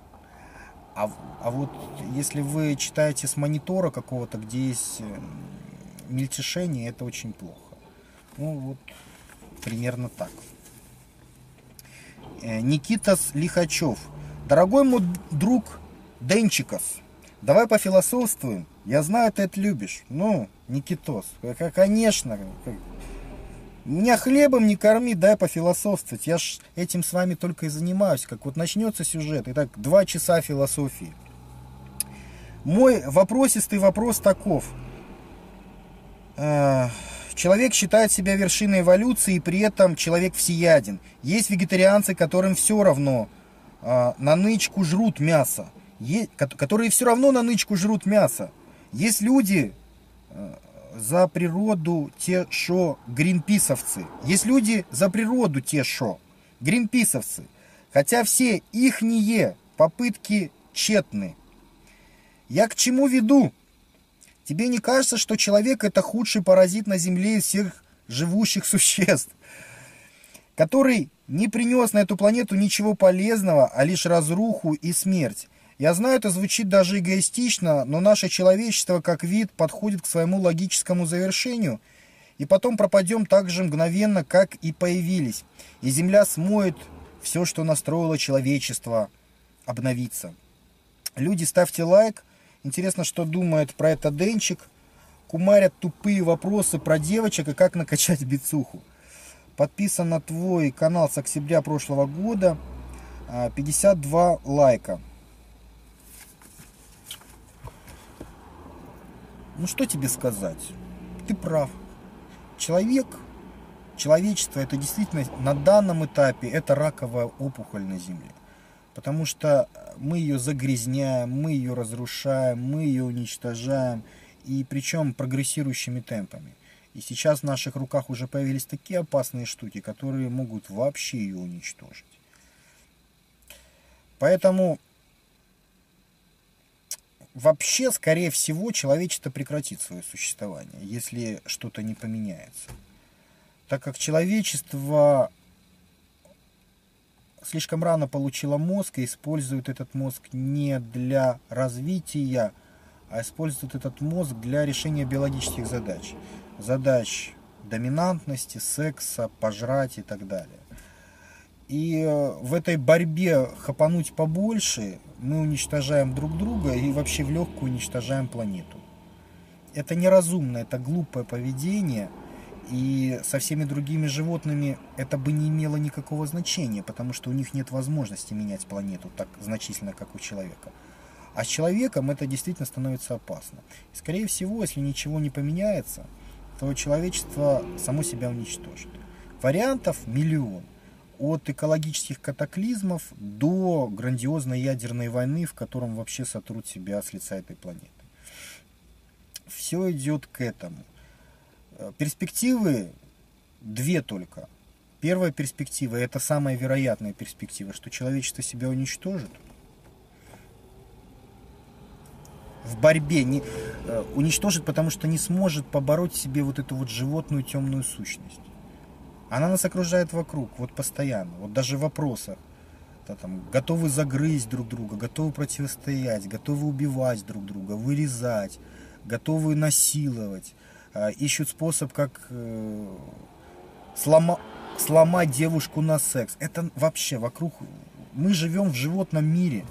[SPEAKER 1] А, а вот если вы читаете с монитора какого-то, где есть э, мельтешение, это очень плохо. Ну вот, примерно так. Э, Никитас Лихачев. Дорогой мой друг Денчикос, давай пофилософствуем. Я знаю, ты это любишь. Ну, Никитос, конечно. Меня хлебом не корми, дай пофилософствовать. Я ж этим с вами только и занимаюсь. Как вот начнется сюжет, и так два часа философии. Мой вопросистый вопрос таков. Э, человек считает себя вершиной эволюции, и при этом человек всеяден. Есть вегетарианцы, которым все равно э, на нычку жрут мясо которые все равно на нычку жрут мясо. Есть люди э, за природу те, шо гринписовцы. Есть люди за природу те, шо гринписовцы. Хотя все ихние попытки тщетны. Я к чему веду? Тебе не кажется, что человек это худший паразит на Земле из всех живущих существ, который не принес на эту планету ничего полезного, а лишь разруху и смерть. Я знаю, это звучит даже эгоистично, но наше человечество как вид подходит к своему логическому завершению, и потом пропадем так же мгновенно, как и появились. И Земля смоет все, что настроило человечество обновиться. Люди, ставьте лайк. Интересно, что думает про это Денчик. Кумарят тупые вопросы про девочек и как накачать бицуху. Подписан на твой канал с октября прошлого года. 52 а, лайка. Ну что тебе сказать? Ты прав. Человек, человечество, это действительно на данном этапе, это раковая опухоль на Земле. Потому что мы ее загрязняем, мы ее разрушаем, мы ее уничтожаем. И причем прогрессирующими темпами. И сейчас в наших руках уже появились такие опасные штуки, которые могут вообще ее уничтожить. Поэтому вообще, скорее всего, человечество прекратит свое существование, если что-то не поменяется. Так как человечество слишком рано получило мозг и использует этот мозг не для развития, а использует этот мозг для решения биологических задач. Задач доминантности, секса, пожрать и так далее. И э, в этой борьбе хапануть побольше мы уничтожаем друг друга и вообще в легкую уничтожаем планету. Это неразумно, это глупое поведение. И со всеми другими животными это бы не имело никакого значения, потому что у них нет возможности менять планету так значительно, как у человека. А с человеком это действительно становится опасно. И, скорее всего, если ничего не поменяется, то человечество само себя уничтожит. Вариантов миллион от экологических катаклизмов до грандиозной ядерной войны, в котором вообще сотрут себя с лица этой планеты. Все идет к этому. Э, перспективы две только. Первая перспектива, и это самая вероятная перспектива, что человечество себя уничтожит. В борьбе не, э, уничтожит, потому что не сможет побороть себе вот эту вот животную темную сущность. Она нас окружает вокруг, вот постоянно, вот даже в вопросах. Да, там, готовы загрызть друг друга, готовы противостоять, готовы убивать друг друга, вырезать, готовы насиловать, э, ищут способ, как э, слома, сломать девушку на секс. Это вообще вокруг... Мы живем в животном мире.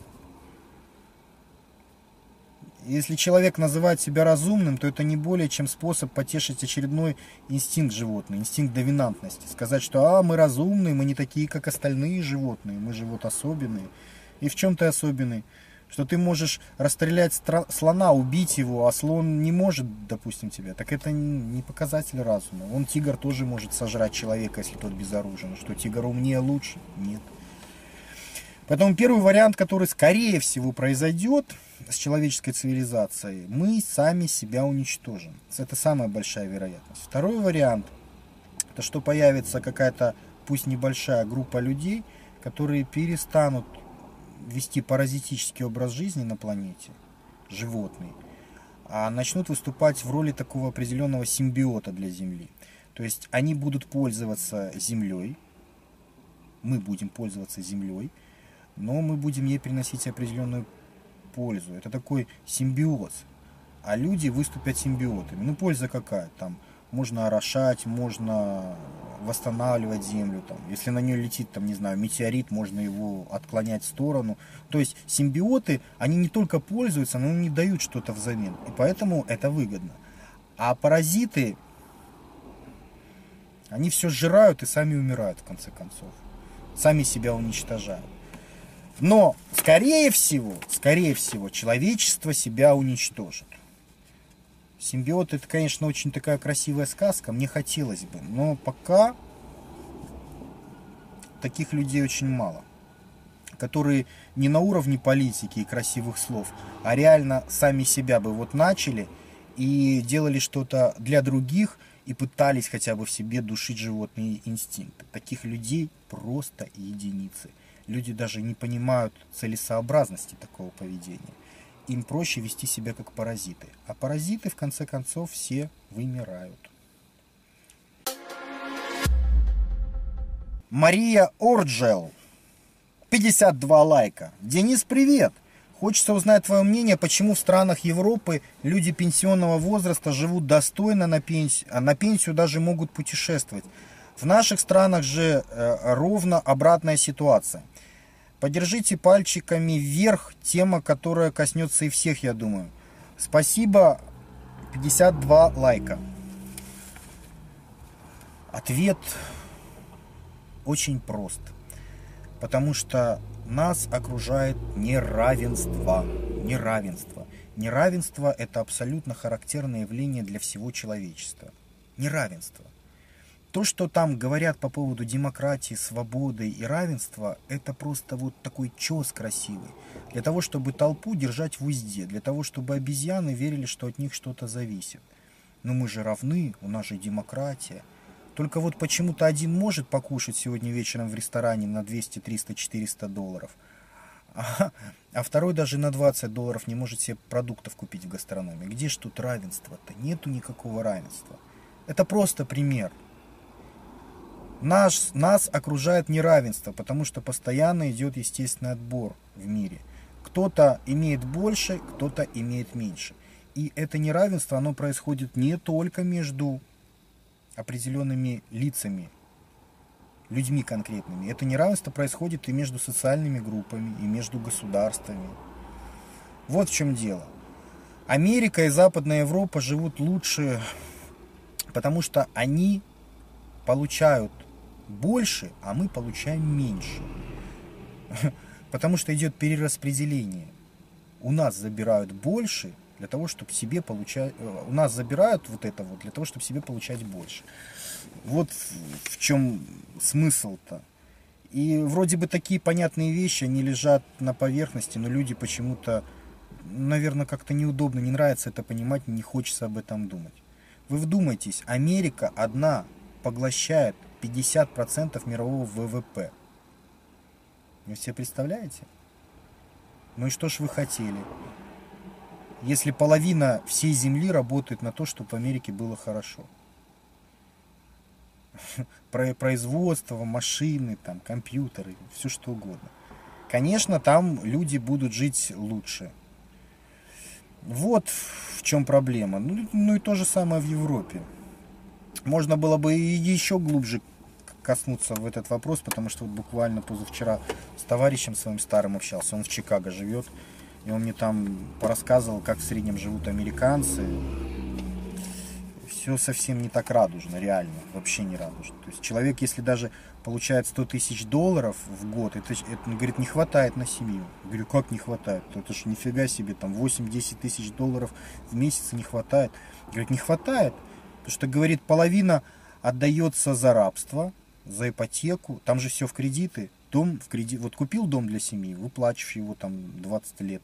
[SPEAKER 1] Если человек называет себя разумным, то это не более чем способ потешить очередной инстинкт животного, инстинкт доминантности. Сказать, что а, мы разумные, мы не такие, как остальные животные, мы же особенные. И в чем ты особенный? Что ты можешь расстрелять слона, убить его, а слон не может, допустим, тебя. Так это не показатель разума. Он, тигр, тоже может сожрать человека, если тот безоружен. Что тигр умнее лучше? Нет. Поэтому первый вариант, который скорее всего произойдет, с человеческой цивилизацией, мы сами себя уничтожим. Это самая большая вероятность. Второй вариант, это что появится какая-то, пусть небольшая группа людей, которые перестанут вести паразитический образ жизни на планете, животные, а начнут выступать в роли такого определенного симбиота для Земли. То есть они будут пользоваться Землей, мы будем пользоваться Землей, но мы будем ей приносить определенную пользу. Это такой симбиоз. А люди выступят симбиотами. Ну, польза какая? Там можно орошать, можно восстанавливать землю. Там. Если на нее летит, там, не знаю, метеорит, можно его отклонять в сторону. То есть симбиоты, они не только пользуются, но и не дают что-то взамен. И поэтому это выгодно. А паразиты, они все сжирают и сами умирают, в конце концов. Сами себя уничтожают. Но, скорее всего, скорее всего, человечество себя уничтожит. Симбиот это, конечно, очень такая красивая сказка, мне хотелось бы, но пока таких людей очень мало, которые не на уровне политики и красивых слов, а реально сами себя бы вот начали и делали что-то для других и пытались хотя бы в себе душить животные инстинкты. Таких людей просто единицы. Люди даже не понимают целесообразности такого поведения. Им проще вести себя как паразиты. А паразиты, в конце концов, все вымирают. Мария Орджел. 52 лайка. Денис, привет! Хочется узнать твое мнение, почему в странах Европы люди пенсионного возраста живут достойно на пенсию, а на пенсию даже могут путешествовать. В наших странах же э, ровно обратная ситуация. Подержите пальчиками вверх, тема, которая коснется и всех, я думаю. Спасибо, 52 лайка. Ответ очень прост. Потому что нас окружает неравенство. Неравенство. Неравенство – это абсолютно характерное явление для всего человечества. Неравенство. То, что там говорят по поводу демократии, свободы и равенства, это просто вот такой чес красивый. Для того, чтобы толпу держать в узде, для того, чтобы обезьяны верили, что от них что-то зависит. Но мы же равны, у нас же демократия. Только вот почему-то один может покушать сегодня вечером в ресторане на 200, 300, 400 долларов, а, а второй даже на 20 долларов не может себе продуктов купить в гастрономе. Где ж тут равенство-то? Нету никакого равенства. Это просто пример. Наш, нас окружает неравенство, потому что постоянно идет естественный отбор в мире. Кто-то имеет больше, кто-то имеет меньше. И это неравенство, оно происходит не только между определенными лицами, людьми конкретными. Это неравенство происходит и между социальными группами, и между государствами. Вот в чем дело. Америка и Западная Европа живут лучше, потому что они получают больше, а мы получаем меньше. Потому что идет перераспределение. У нас забирают больше для того, чтобы себе получать... Э, у нас забирают вот это вот для того, чтобы себе получать больше. Вот в чем смысл-то. И вроде бы такие понятные вещи, они лежат на поверхности, но люди почему-то, наверное, как-то неудобно, не нравится это понимать, не хочется об этом думать. Вы вдумайтесь, Америка одна поглощает 50% мирового ВВП. Вы себе представляете? Ну и что ж вы хотели? Если половина всей Земли работает на то, чтобы в Америке было хорошо. Производство, машины, там, компьютеры, все что угодно. Конечно, там люди будут жить лучше. Вот в чем проблема. Ну, ну и то же самое в Европе можно было бы еще глубже коснуться в этот вопрос, потому что вот буквально позавчера с товарищем своим старым общался, он в Чикаго живет, и он мне там порассказывал, как в среднем живут американцы. Все совсем не так радужно, реально, вообще не радужно. То есть человек, если даже получает 100 тысяч долларов в год, это, это, говорит, не хватает на семью. Я говорю, как не хватает? Это же нифига себе, там 8-10 тысяч долларов в месяц не хватает. Говорит, не хватает. Потому что, говорит, половина отдается за рабство, за ипотеку. Там же все в кредиты. Дом в кредит. Вот купил дом для семьи, выплачиваешь его там 20 лет.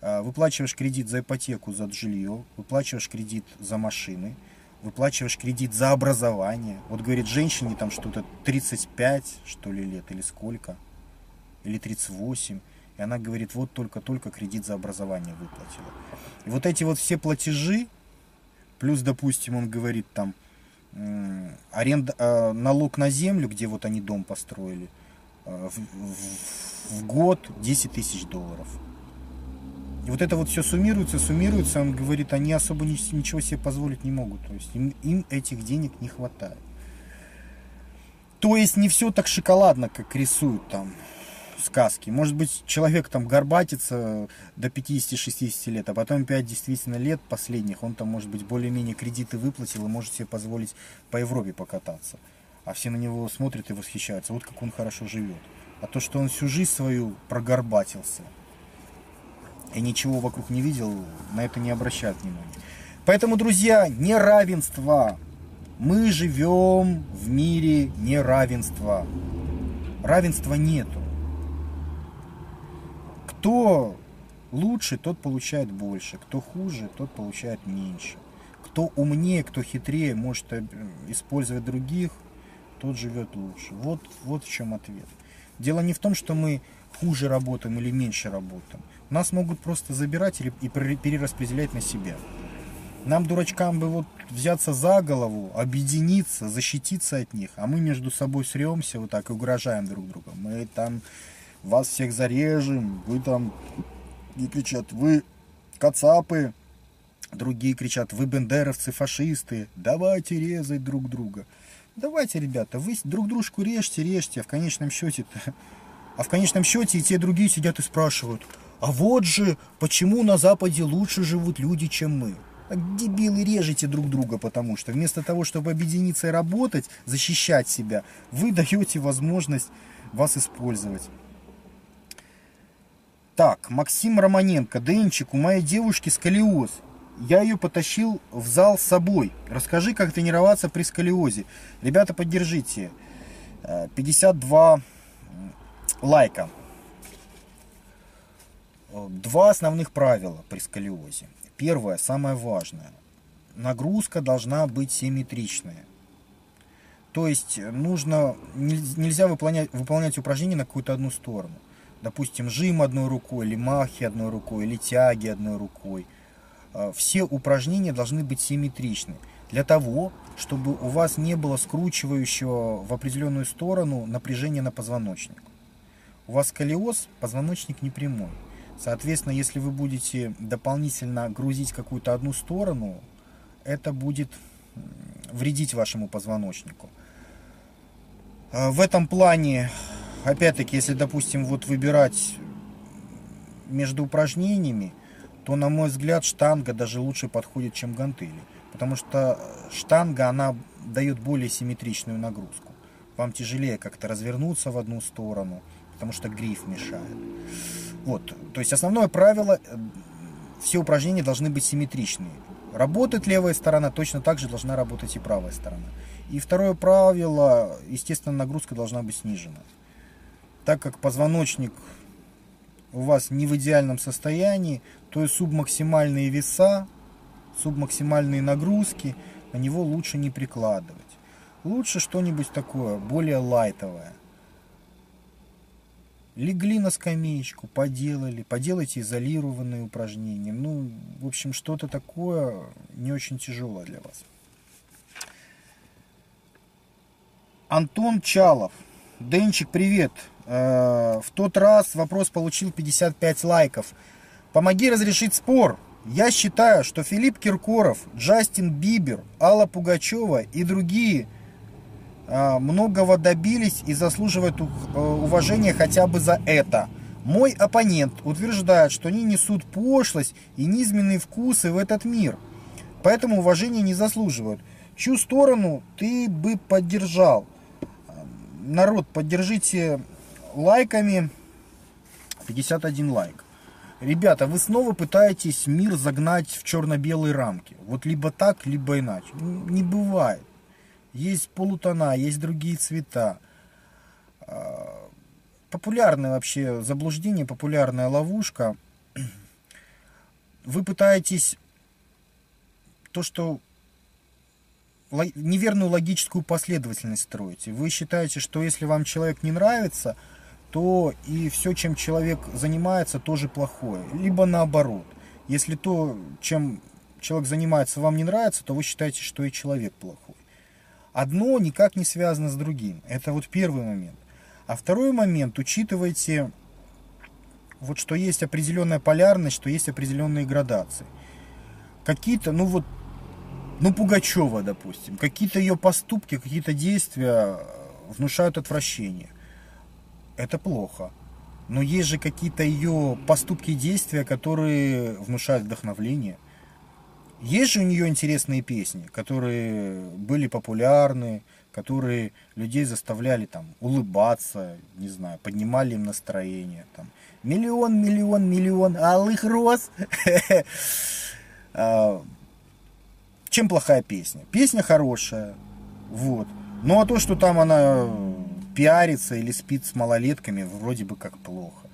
[SPEAKER 1] А, выплачиваешь кредит за ипотеку, за жилье, выплачиваешь кредит за машины, выплачиваешь кредит за образование. Вот говорит женщине там что-то 35, что ли, лет или сколько. или 38. И она говорит, вот только-только кредит за образование выплатила. И вот эти вот все платежи, плюс, допустим, он говорит там, аренда, э, налог на землю, где вот они дом построили, э, в, в, в год 10 тысяч долларов. И вот это вот все суммируется, суммируется, он говорит, они особо ничего себе позволить не могут. То есть им, им этих денег не хватает. То есть не все так шоколадно, как рисуют там сказки. Может быть, человек там горбатится до 50-60 лет, а потом 5 действительно лет последних, он там, может быть, более-менее кредиты выплатил и может себе позволить по Европе покататься. А все на него смотрят и восхищаются. Вот как он хорошо живет. А то, что он всю жизнь свою прогорбатился – и ничего вокруг не видел, на это не обращают внимания. Поэтому, друзья, неравенство. Мы живем в мире неравенства. Равенства нету. Кто лучше, тот получает больше. Кто хуже, тот получает меньше. Кто умнее, кто хитрее, может э, использовать других, тот живет лучше. Вот, вот в чем ответ. Дело не в том, что мы хуже работаем или меньше работаем. Нас могут просто забирать или и перераспределять на себя. Нам, дурачкам, бы вот взяться за голову, объединиться, защититься от них, а мы между собой сремся вот так и угрожаем друг другу. Мы там вас всех зарежем, вы там, и кричат, вы кацапы, другие кричат, вы бендеровцы, фашисты, давайте резать друг друга. Давайте, ребята, вы друг дружку режьте, режьте, а в конечном счете а в конечном счете и те, другие сидят и спрашивают, а вот же, почему на Западе лучше живут люди, чем мы? Так дебилы режете друг друга, потому что вместо того, чтобы объединиться и работать, защищать себя, вы даете возможность вас использовать. Так, Максим Романенко, Денчик, у моей девушки сколиоз. Я ее потащил в зал с собой. Расскажи, как тренироваться при сколиозе. Ребята, поддержите. 52 лайка. Два основных правила при сколиозе. Первое, самое важное. Нагрузка должна быть симметричная. То есть нужно, нельзя выполнять, выполнять упражнения на какую-то одну сторону. Допустим, жим одной рукой, или махи одной рукой, или тяги одной рукой. А, все упражнения должны быть симметричны. Для того, чтобы у вас не было скручивающего в определенную сторону напряжения на позвоночник. У вас сколиоз, позвоночник не прямой. Соответственно, если вы будете дополнительно грузить какую-то одну сторону, это будет вредить вашему позвоночнику. А, в этом плане, опять-таки, если, допустим, вот выбирать между упражнениями, то, на мой взгляд, штанга даже лучше подходит, чем гантели. Потому что штанга, она дает более симметричную нагрузку. Вам тяжелее как-то развернуться в одну сторону, потому что гриф мешает. Вот, то есть основное правило, э, все упражнения должны быть симметричные. Работает левая сторона, точно так же должна работать и правая сторона. И второе правило, естественно, нагрузка должна быть снижена. Так как позвоночник у вас не в идеальном состоянии, то и субмаксимальные веса, субмаксимальные нагрузки на него лучше не прикладывать. Лучше что-нибудь такое, более лайтовое легли на скамеечку, поделали, поделайте изолированные упражнения. Ну, в общем, что-то такое не очень тяжелое для вас. Антон Чалов. Денчик, привет. Э, в тот раз вопрос получил 55 лайков. Помоги разрешить спор. Я считаю, что Филипп Киркоров, Джастин Бибер, Алла Пугачева и другие – а, многого добились и заслуживают э, уважения хотя бы за это. Мой оппонент утверждает, что они несут пошлость и низменные вкусы в этот мир, поэтому уважения не заслуживают. Чью сторону ты бы поддержал? Народ, поддержите лайками. 51 лайк. Ребята, вы снова пытаетесь мир загнать в черно-белые рамки. Вот либо так, либо иначе. Не бывает есть полутона, есть другие цвета. А, популярное вообще заблуждение, популярная ловушка. Вы пытаетесь то, что неверную логическую последовательность строите. Вы считаете, что если вам человек не нравится, то и все, чем человек занимается, тоже плохое. Либо наоборот. Если то, чем человек занимается, вам не нравится, то вы считаете, что и человек плохой. Одно никак не связано с другим. Это вот первый момент. А второй момент, учитывайте, вот что есть определенная полярность, что есть определенные градации. Какие-то, ну вот, ну Пугачева, допустим, какие-то ее поступки, какие-то действия внушают отвращение. Это плохо. Но есть же какие-то ее поступки и действия, которые внушают вдохновление. Есть же у нее интересные песни, которые были популярны, которые людей заставляли там улыбаться, не знаю, поднимали им настроение. Там, миллион, миллион, миллион алых роз. А, чем плохая песня? Песня хорошая, вот. Ну а то, что там она пиарится или спит с малолетками, вроде бы как плохо.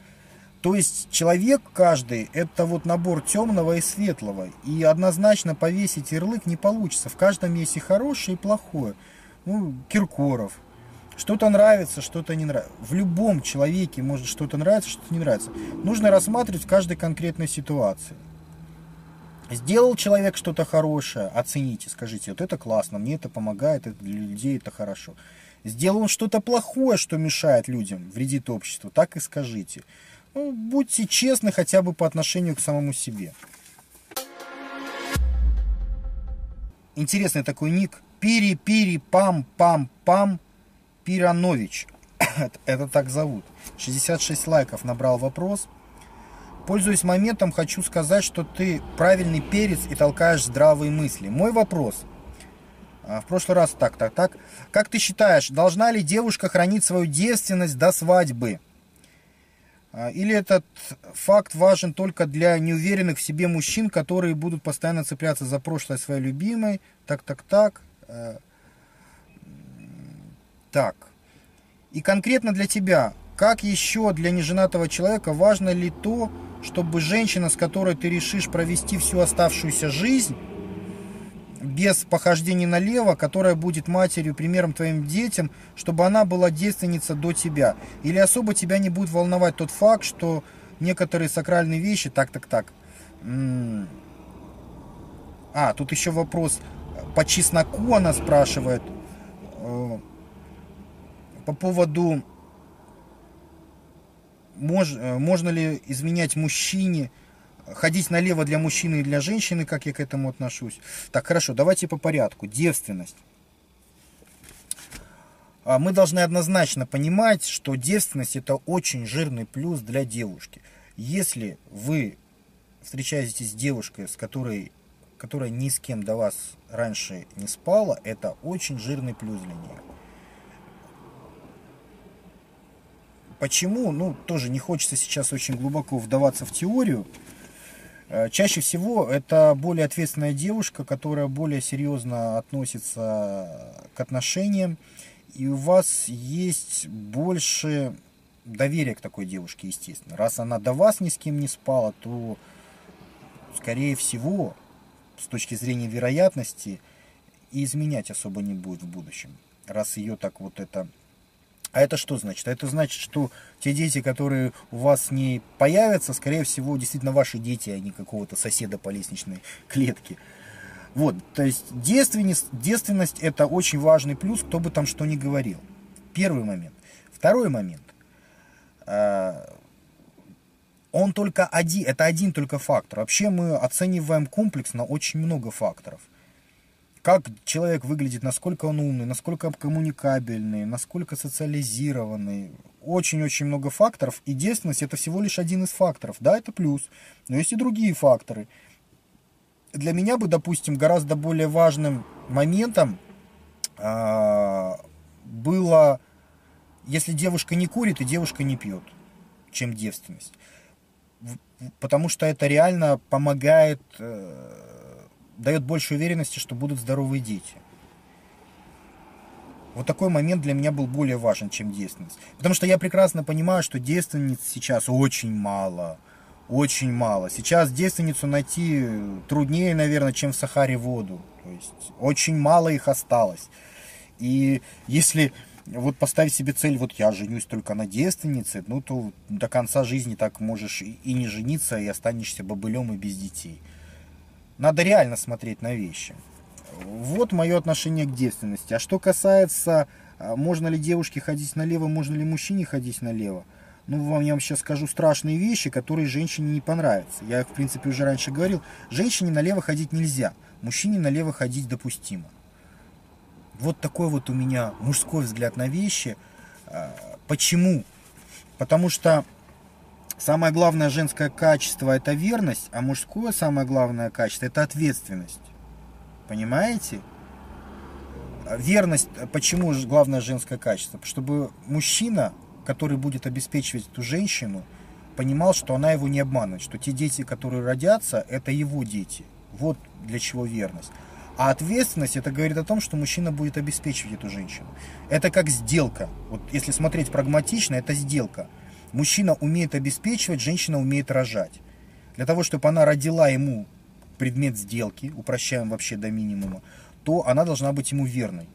[SPEAKER 1] То есть человек каждый это вот набор темного и светлого. И однозначно повесить ярлык не получится. В каждом есть и хорошее, и плохое. Ну, Киркоров. Что-то нравится, что-то не нравится. В любом человеке может что-то нравиться, что-то не нравится. Нужно рассматривать в каждой конкретной ситуации. Сделал человек что-то хорошее, оцените, скажите, вот это классно, мне это помогает, это для людей это хорошо. Сделал он что-то плохое, что мешает людям, вредит обществу, так и скажите. Ну, будьте честны хотя бы по отношению к самому себе. Интересный такой ник. Пири-пири-пам-пам-пам Пиранович. Это так зовут. 66 лайков набрал вопрос. Пользуясь моментом, хочу сказать, что ты правильный перец и толкаешь здравые мысли. Мой вопрос. А, в прошлый раз так, так, так. Как ты считаешь, должна ли девушка хранить свою девственность до свадьбы? А, или этот факт важен только для неуверенных в себе мужчин, которые будут постоянно цепляться за прошлое своей любимой? Так, так, так. А, так. И конкретно для тебя, как еще для неженатого человека важно ли то, чтобы женщина, с которой ты решишь провести всю оставшуюся жизнь, без похождений налево, которая будет матерью, примером твоим детям, чтобы она была девственница до тебя. Или особо тебя не будет волновать тот факт, что некоторые сакральные вещи, так, так, так. А, тут еще вопрос по чесноку она спрашивает. Э, по поводу, мож, э, можно ли изменять мужчине ходить налево для мужчины и для женщины, как я к этому отношусь. Так, хорошо, давайте по порядку. Девственность. А, мы должны однозначно понимать, что девственность это очень жирный плюс для девушки. Если вы встречаетесь с девушкой, с которой, которая ни с кем до вас раньше не спала, это очень жирный плюс для нее. Почему? Ну, тоже не хочется сейчас очень глубоко вдаваться в теорию. Э, чаще всего это более ответственная девушка, которая более серьезно относится к отношениям, и у вас есть больше доверия к такой девушке, естественно. Раз она до вас ни с кем не спала, то, скорее всего, с точки зрения вероятности, и изменять особо не будет в будущем. Раз ее так вот это а это что значит? Это значит, что те дети, которые у вас не появятся, скорее всего, действительно ваши дети, а не какого-то соседа по лестничной клетке. Вот, то есть девственность, девственность это очень важный плюс, кто бы там что ни говорил. Первый момент. Второй момент. А, он только один, это один только фактор. Вообще мы оцениваем комплексно очень много факторов как человек выглядит, насколько он умный, насколько коммуникабельный, насколько социализированный. Очень-очень много факторов, и девственность это всего лишь один из факторов. Да, это плюс, но есть и другие факторы. Для меня бы, допустим, гораздо более важным моментом э, было, если девушка не курит и девушка не пьет, чем девственность. Потому что это реально помогает... Э, дает больше уверенности, что будут здоровые дети. Вот такой момент для меня был более важен, чем девственность. Потому что я прекрасно понимаю, что девственниц сейчас очень мало. Очень мало. Сейчас девственницу найти труднее, наверное, чем в Сахаре воду. То есть очень мало их осталось. И если вот поставить себе цель, вот я женюсь только на девственнице, ну то до конца жизни так можешь и не жениться, и останешься бобылем и без детей. Надо реально смотреть на вещи. Вот мое отношение к девственности. А что касается, а, можно ли девушке ходить налево, можно ли мужчине ходить налево, ну, вам, я вам сейчас скажу страшные вещи, которые женщине не понравятся. Я, в принципе, уже раньше говорил, женщине налево ходить нельзя, мужчине налево ходить допустимо. Вот такой вот у меня мужской взгляд на вещи. А, почему? Потому что самое главное женское качество это верность, а мужское самое главное качество это ответственность. Понимаете? Верность, почему главное женское качество? Чтобы мужчина, который будет обеспечивать эту женщину, понимал, что она его не обманывает, что те дети, которые родятся, это его дети. Вот для чего верность. А ответственность это говорит о том, что мужчина будет обеспечивать эту женщину. Это как сделка. Вот если смотреть прагматично, это сделка. Мужчина умеет обеспечивать, женщина умеет рожать. Для того, чтобы она родила ему предмет сделки, упрощаем вообще до минимума, то она должна быть ему верной.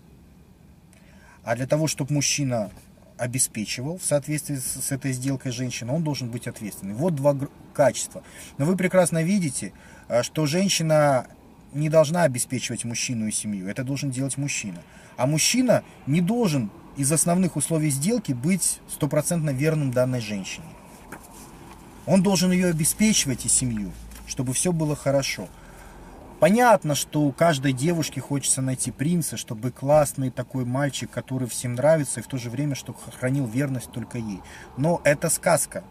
[SPEAKER 1] А для того, чтобы мужчина обеспечивал в соответствии с, этой сделкой женщины, он должен быть ответственный. Вот два качества. Но вы прекрасно видите, а, что женщина не должна обеспечивать мужчину и семью. Это должен делать мужчина. А мужчина не должен из основных условий сделки быть стопроцентно верным данной женщине. Он должен ее обеспечивать и семью, чтобы все было хорошо. Понятно, что у каждой девушки хочется найти принца, чтобы классный такой мальчик, который всем нравится, и в то же время, чтобы хранил верность только ей. Но это сказка.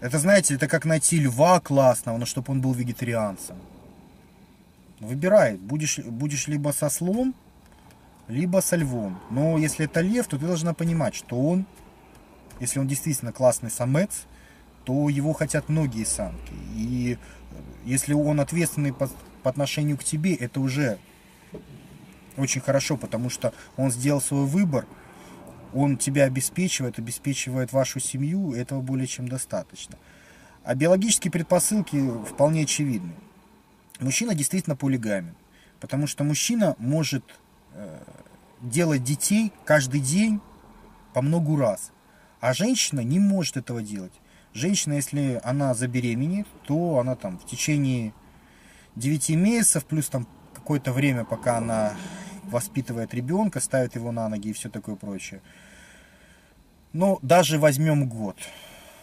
[SPEAKER 1] Это, знаете, это как найти льва классного, но чтобы он был вегетарианцем. Выбирай, будешь, будешь либо со слон, либо со львом. Но если это лев, то ты должна понимать, что он, если он действительно классный самец, то его хотят многие самки. И если он ответственный по, по отношению к тебе, это уже очень хорошо, потому что он сделал свой выбор, он тебя обеспечивает, обеспечивает вашу семью, этого более чем достаточно. А биологические предпосылки вполне очевидны. Мужчина действительно полигамен, потому что мужчина может э, делать детей каждый день по многу раз, а женщина не может этого делать. Женщина, если она забеременеет, то она там в течение 9 месяцев, плюс там какое-то время, пока она воспитывает ребенка, ставит его на ноги и все такое прочее. Но даже возьмем год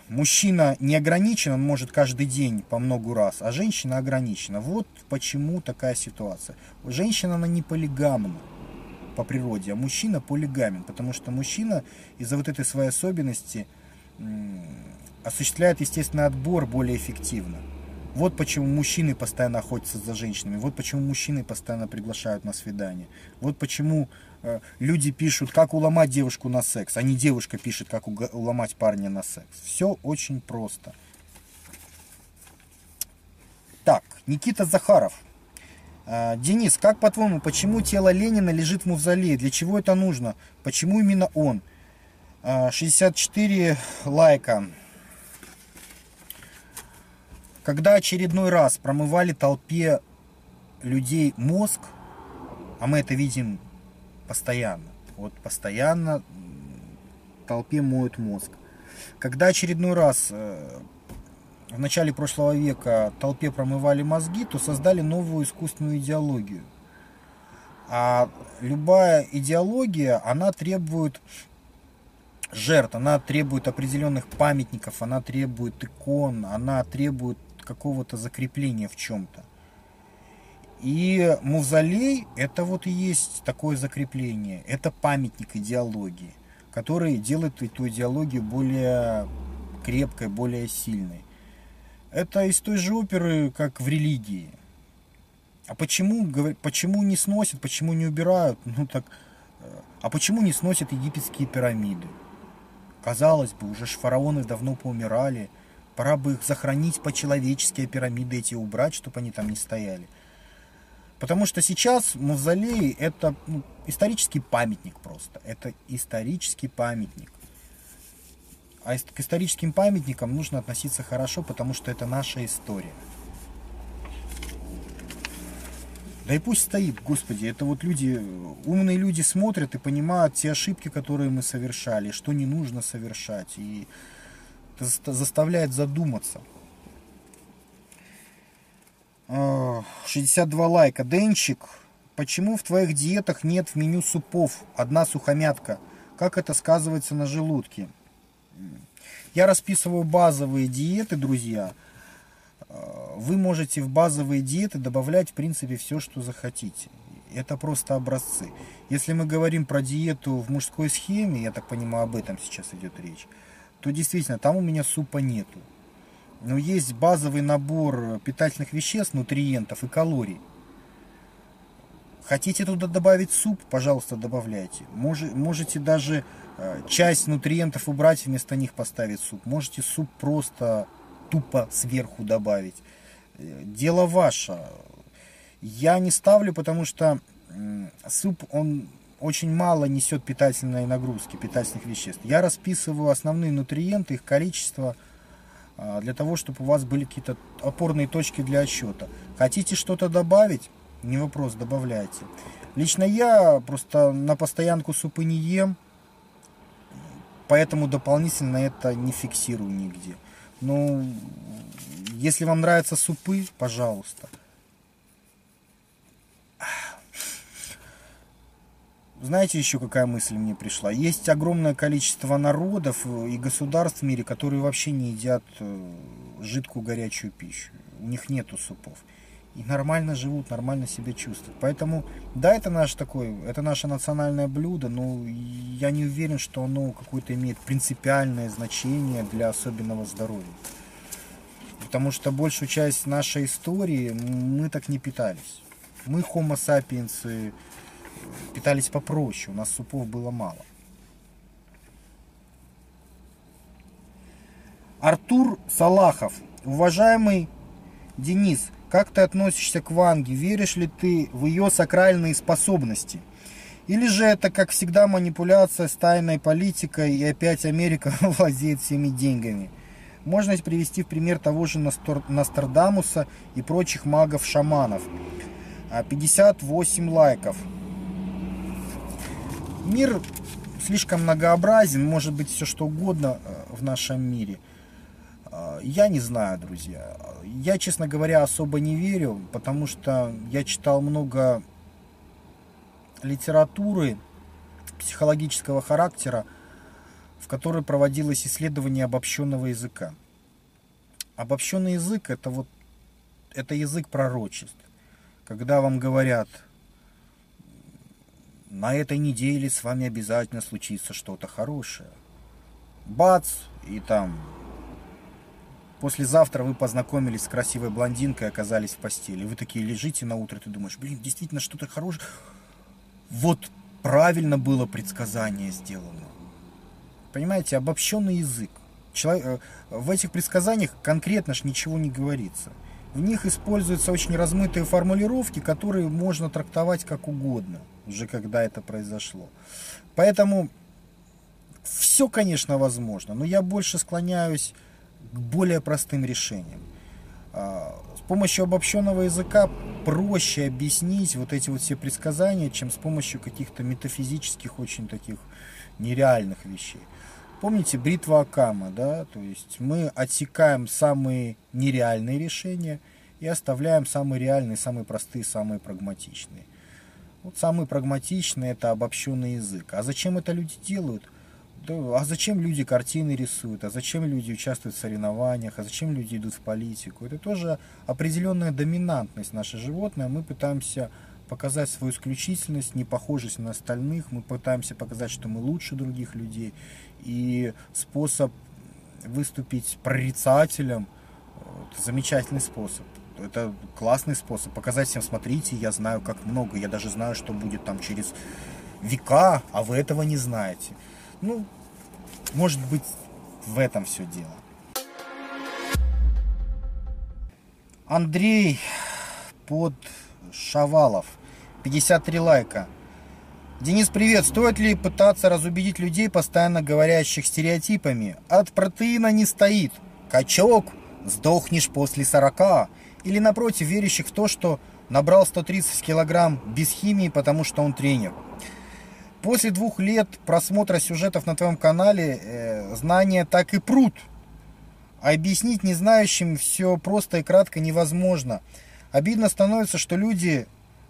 [SPEAKER 1] мужчина не ограничен, он может каждый день по многу раз, а женщина ограничена. Вот почему такая ситуация. Женщина, она не полигамна по природе, а мужчина полигамен, потому что мужчина из-за вот этой своей особенности осуществляет естественный отбор более эффективно. Вот почему мужчины постоянно охотятся за женщинами, вот почему мужчины постоянно приглашают на свидание, вот почему э, люди пишут, как уломать девушку на секс, а не девушка пишет, как уломать парня на секс. Все очень просто. Так, Никита Захаров. Э, Денис, как по-твоему, почему тело Ленина лежит в мавзолее? Для чего это нужно? Почему именно он? Э, 64 лайка. Когда очередной раз промывали толпе людей мозг, а мы это видим постоянно, вот постоянно толпе моют мозг. Когда очередной раз э, в начале прошлого века толпе промывали мозги, то создали новую искусственную идеологию. А любая идеология, она требует жертв, она требует определенных памятников, она требует икон, она требует какого-то закрепления в чем-то. И мавзолей это вот и есть такое закрепление. Это памятник идеологии, который делает эту идеологию более крепкой, более сильной. Это из той же оперы, как в религии. А почему, почему не сносят, почему не убирают? Ну так, э, а почему не сносят египетские пирамиды? Казалось бы, уже ж фараоны давно поумирали. Пора бы их захоронить по-человечески, а пирамиды эти убрать, чтобы они там не стояли. Потому что сейчас мавзолей это ну, исторический памятник просто. Это исторический памятник. А к историческим памятникам нужно относиться хорошо, потому что это наша история. Да и пусть стоит, господи, это вот люди, умные люди смотрят и понимают те ошибки, которые мы совершали, что не нужно совершать, и это заставляет задуматься. 62 а, лайка. Денчик, почему в твоих диетах нет в меню супов, одна сухомятка? Как это сказывается на желудке? Я расписываю базовые диеты, друзья. А, вы можете в базовые диеты добавлять, в принципе, все, что захотите. Это просто образцы. Если мы говорим про диету в мужской схеме, я так понимаю, об этом сейчас идет речь, то действительно, там у меня супа нету. Но есть базовый набор питательных веществ, нутриентов и калорий. Хотите туда добавить суп, пожалуйста, добавляйте. Можете даже э, часть нутриентов убрать, вместо них поставить суп. Можете суп просто тупо сверху добавить. Э, дело ваше. Я не ставлю, потому что суп, он очень мало несет питательной нагрузки, питательных веществ. Я расписываю основные нутриенты, их количество, а, для того, чтобы у вас были какие-то опорные точки для отсчета. Хотите что-то добавить? Не вопрос, добавляйте. Лично я просто на постоянку супы не ем, поэтому дополнительно это не фиксирую нигде. Ну, если вам нравятся супы, пожалуйста. Знаете, еще какая мысль мне пришла? Есть огромное количество народов и государств в мире, которые вообще не едят э, жидкую горячую пищу. У них нету супов. И нормально живут, нормально себя чувствуют. Поэтому, да, это наш такой, это наше национальное блюдо, но я не уверен, что оно какое-то имеет принципиальное значение для особенного здоровья. Потому что большую часть нашей истории мы так не питались. Мы homo sapiens питались попроще, у нас супов было мало. Артур Салахов. Уважаемый Денис, как ты относишься к Ванге? Веришь ли ты в ее сакральные способности? Или же это, как всегда, манипуляция с тайной политикой и опять Америка владеет всеми деньгами? Можно привести в пример того же Нострадамуса и прочих магов-шаманов. 58 а, лайков. Мир слишком многообразен, может быть все что угодно э, в нашем мире. Э, я не знаю, друзья. Я, честно говоря, особо не верю, потому что я читал много литературы психологического характера, в которой проводилось исследование обобщенного языка. Обобщенный язык это вот это язык пророчеств. Когда вам говорят, на этой неделе с вами обязательно случится что-то хорошее. Бац, и там послезавтра вы познакомились с красивой блондинкой оказались в постели. Вы такие лежите на утро, ты думаешь, блин, действительно что-то хорошее. Вот правильно было предсказание сделано. Понимаете, обобщенный язык. Человек, э, в этих предсказаниях конкретно ж ничего не говорится. В них используются очень размытые формулировки, которые можно трактовать как угодно уже когда это произошло. Поэтому все, конечно, возможно, но я больше склоняюсь к более простым решениям. А, с помощью обобщенного языка проще объяснить вот эти вот все предсказания, чем с помощью каких-то метафизических, очень таких нереальных вещей. Помните бритва Акама, да? То есть мы отсекаем самые нереальные решения и оставляем самые реальные, самые простые, самые прагматичные. Вот самый прагматичный это обобщенный язык. А зачем это люди делают? Да, а зачем люди картины рисуют? А зачем люди участвуют в соревнованиях? А зачем люди идут в политику? Это тоже определенная доминантность наше животное. Мы пытаемся показать свою исключительность, непохожесть на остальных. Мы пытаемся показать, что мы лучше других людей. И способ выступить прорицателем – это замечательный способ это классный способ показать всем, смотрите, я знаю как много, я даже знаю, что будет там через века, а вы этого не знаете. Ну, может быть, в этом все дело. Андрей под Шавалов, 53 лайка. Денис, привет. Стоит ли пытаться разубедить людей, постоянно говорящих стереотипами? От протеина не стоит. Качок, сдохнешь после 40 или напротив верящих в то, что набрал 130 килограмм без химии, потому что он тренер. После двух лет просмотра сюжетов на твоем канале э, знания так и прут. Объяснить незнающим все просто и кратко невозможно. Обидно становится, что люди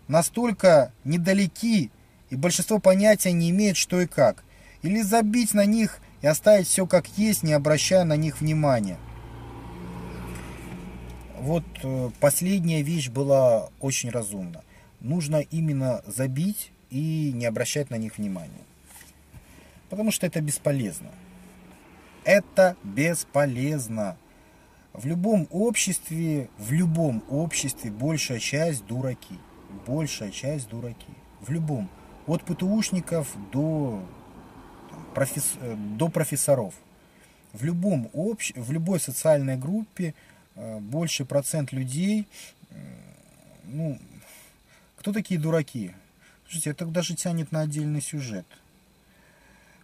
[SPEAKER 1] настолько недалеки, и большинство понятия не имеет, что и как. Или забить на них и оставить все как есть, не обращая на них внимания. Вот э, последняя вещь была очень разумна. Нужно именно забить и не обращать на них внимания. Потому что это бесполезно. Это бесполезно. В любом обществе, в любом обществе большая часть дураки. Большая часть дураки. В любом. От ПТУшников до, профес, э, до профессоров. В, любом общ, в любой социальной группе э, больший процент людей, ну, кто такие дураки? Слушайте, это даже тянет на отдельный сюжет.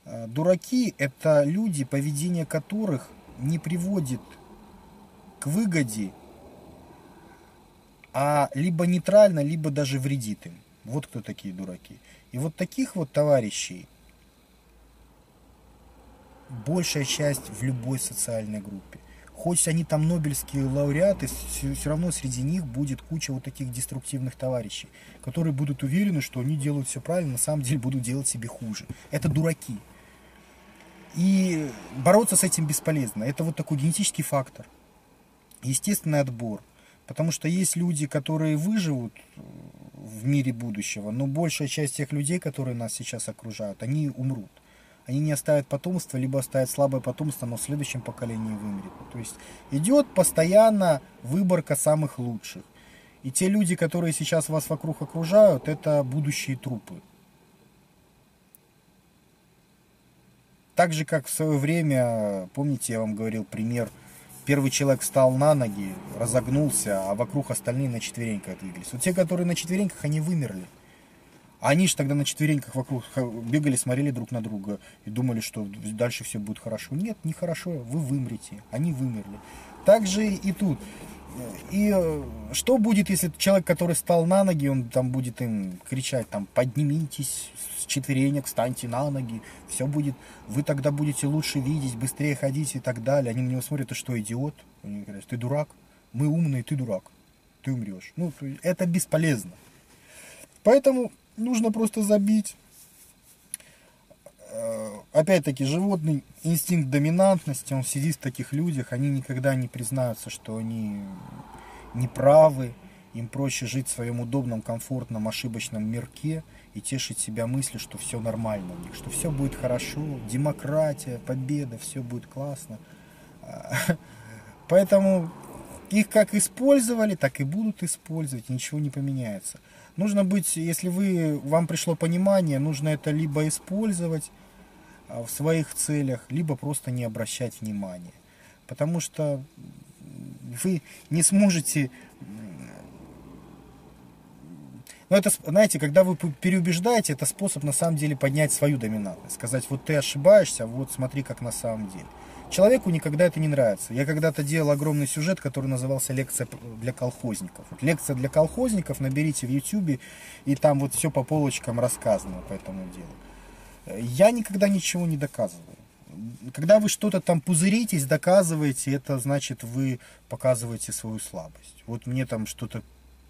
[SPEAKER 1] Э, дураки – это люди, поведение которых не приводит к выгоде, а либо нейтрально, либо даже вредит им. Вот кто такие дураки. И вот таких вот товарищей большая часть в любой социальной группе. Хоть они там нобелевские лауреаты, все, все равно среди них будет куча вот таких деструктивных товарищей, которые будут уверены, что они делают все правильно, на самом деле будут делать себе хуже. Это дураки. И бороться с этим бесполезно. Это вот такой генетический фактор. Естественный отбор. Потому что есть люди, которые выживут в мире будущего, но большая часть тех людей, которые нас сейчас окружают, они умрут они не оставят потомство, либо оставят слабое потомство, но в следующем поколении вымрет. То есть идет постоянно выборка самых лучших. И те люди, которые сейчас вас вокруг окружают, это будущие трупы. Так же, как в свое время, помните, я вам говорил пример, первый человек встал на ноги, разогнулся, а вокруг остальные на четвереньках двигались. Вот те, которые на четвереньках, они вымерли. Они же тогда на четвереньках вокруг бегали, смотрели друг на друга и думали, что дальше все будет хорошо. Нет, не хорошо, вы вымрете. Они вымерли. Так же и тут. И э, что будет, если человек, который стал на ноги, он там будет им кричать, там, поднимитесь с четверенек, встаньте на ноги, все будет, вы тогда будете лучше видеть, быстрее ходить и так далее. Они на него смотрят, ты что, идиот? Они говорят, ты дурак, мы умные, ты дурак, ты умрешь. Ну, это бесполезно. Поэтому нужно просто забить. Э, опять-таки, животный инстинкт доминантности, он сидит в таких людях, они никогда не признаются, что они неправы, им проще жить в своем удобном, комфортном, ошибочном мирке и тешить себя мыслью, что все нормально у них, что все будет хорошо, демократия, победа, все будет классно. Поэтому их как использовали, так и будут использовать, ничего не поменяется. Нужно быть, если вы, вам пришло понимание, нужно это либо использовать а, в своих целях, либо просто не обращать внимания. Потому что вы не сможете... Но это, знаете, когда вы переубеждаете, это способ на самом деле поднять свою доминантность. Сказать, вот ты ошибаешься, вот смотри, как на самом деле. Человеку никогда это не нравится. Я когда-то делал огромный сюжет, который назывался «Лекция для колхозников». Вот лекция для колхозников наберите в YouTube, и там вот все по полочкам рассказано по этому делу. Я никогда ничего не доказываю. Когда вы что-то там пузыритесь, доказываете, это значит вы показываете свою слабость. Вот мне там что-то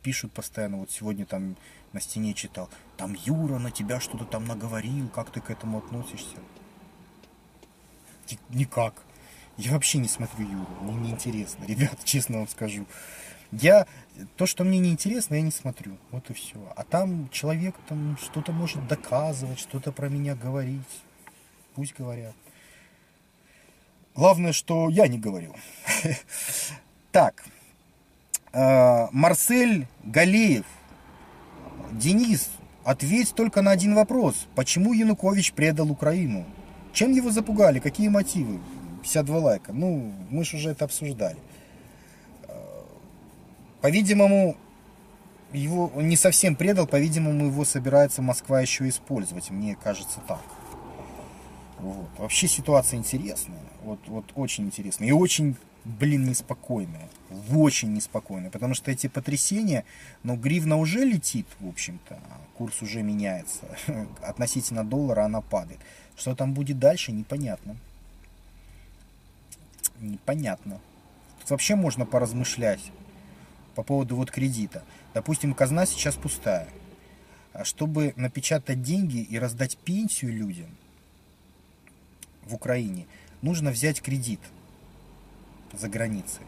[SPEAKER 1] пишут постоянно, вот сегодня там на стене читал, там Юра на тебя что-то там наговорил, как ты к этому относишься? Никак. Я вообще не смотрю Юру, мне неинтересно, ребят, честно вам скажу. Я, то, что мне неинтересно, я не смотрю, вот и все. А там человек там что-то может доказывать, что-то про меня говорить, пусть говорят. Главное, что я не говорю. Так, э, Марсель Галеев, Денис, ответь только на один вопрос. Почему Янукович предал Украину? Чем его запугали? Какие мотивы? 52 лайка. Ну, мы же уже это обсуждали. По-видимому, его он не совсем предал, по-видимому, его собирается Москва еще использовать. Мне кажется так. Вот. Вообще ситуация интересная. Вот, вот очень интересная. И очень блин, неспокойная. Очень неспокойная. Потому что эти потрясения, ну, гривна уже летит, в общем-то. Курс уже меняется. Относительно доллара она падает. Что там будет дальше, непонятно. Непонятно. Тут вообще можно поразмышлять по поводу вот кредита. Допустим, казна сейчас пустая. А чтобы напечатать деньги и раздать пенсию людям в Украине, нужно взять кредит за границей.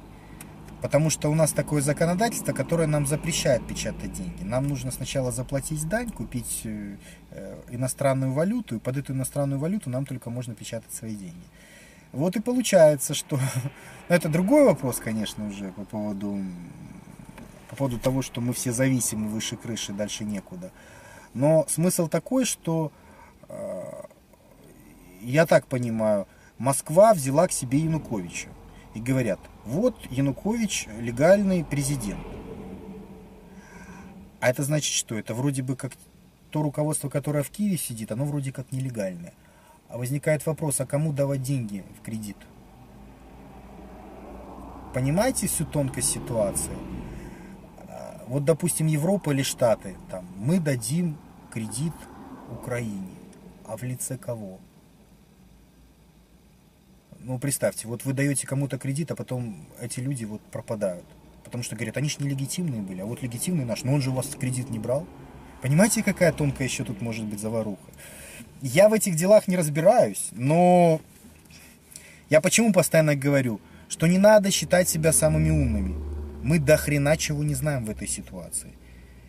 [SPEAKER 1] Потому что у нас такое законодательство, которое нам запрещает печатать деньги. Нам нужно сначала заплатить дань, купить э, иностранную валюту, и под эту иностранную валюту нам только можно печатать свои деньги. Вот и получается, что... Это другой вопрос, конечно, уже по поводу по поводу того, что мы все зависимы выше крыши, дальше некуда. Но смысл такой, что э, я так понимаю, Москва взяла к себе Януковича. И говорят, вот Янукович легальный президент. А это значит что? Это вроде бы как то руководство, которое в Киеве сидит, оно вроде как нелегальное. А возникает вопрос, а кому давать деньги в кредит? Понимаете всю тонкость ситуации? Вот, допустим, Европа или Штаты, там, мы дадим кредит Украине. А в лице кого? Ну, представьте, вот вы даете кому-то кредит, а потом эти люди вот пропадают. Потому что говорят, они же нелегитимные были, а вот легитимный наш, но он же у вас кредит не брал. Понимаете, какая тонкая еще тут может быть заваруха? Я в этих делах не разбираюсь, но я почему постоянно говорю, что не надо считать себя самыми умными. Мы до хрена чего не знаем в этой ситуации.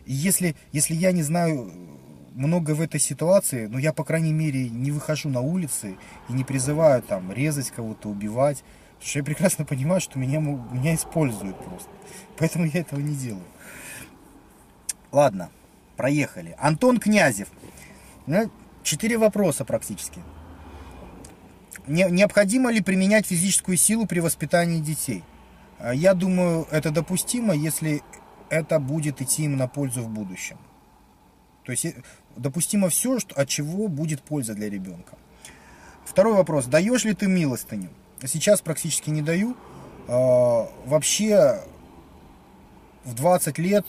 [SPEAKER 1] И если, если я не знаю много в этой ситуации, но ну, я, по крайней мере, не выхожу на улицы и не призываю там резать кого-то, убивать. Потому что я прекрасно понимаю, что меня, меня используют просто. Поэтому я этого не делаю. Ладно, проехали. Антон Князев. Четыре вопроса практически. Не, необходимо ли применять физическую силу при воспитании детей? А я думаю, это допустимо, если это будет идти им на пользу в будущем. То есть э, допустимо все, что, от чего будет польза для ребенка. Второй вопрос. Даешь ли ты милостыню? Сейчас практически не даю. А, вообще в 20 лет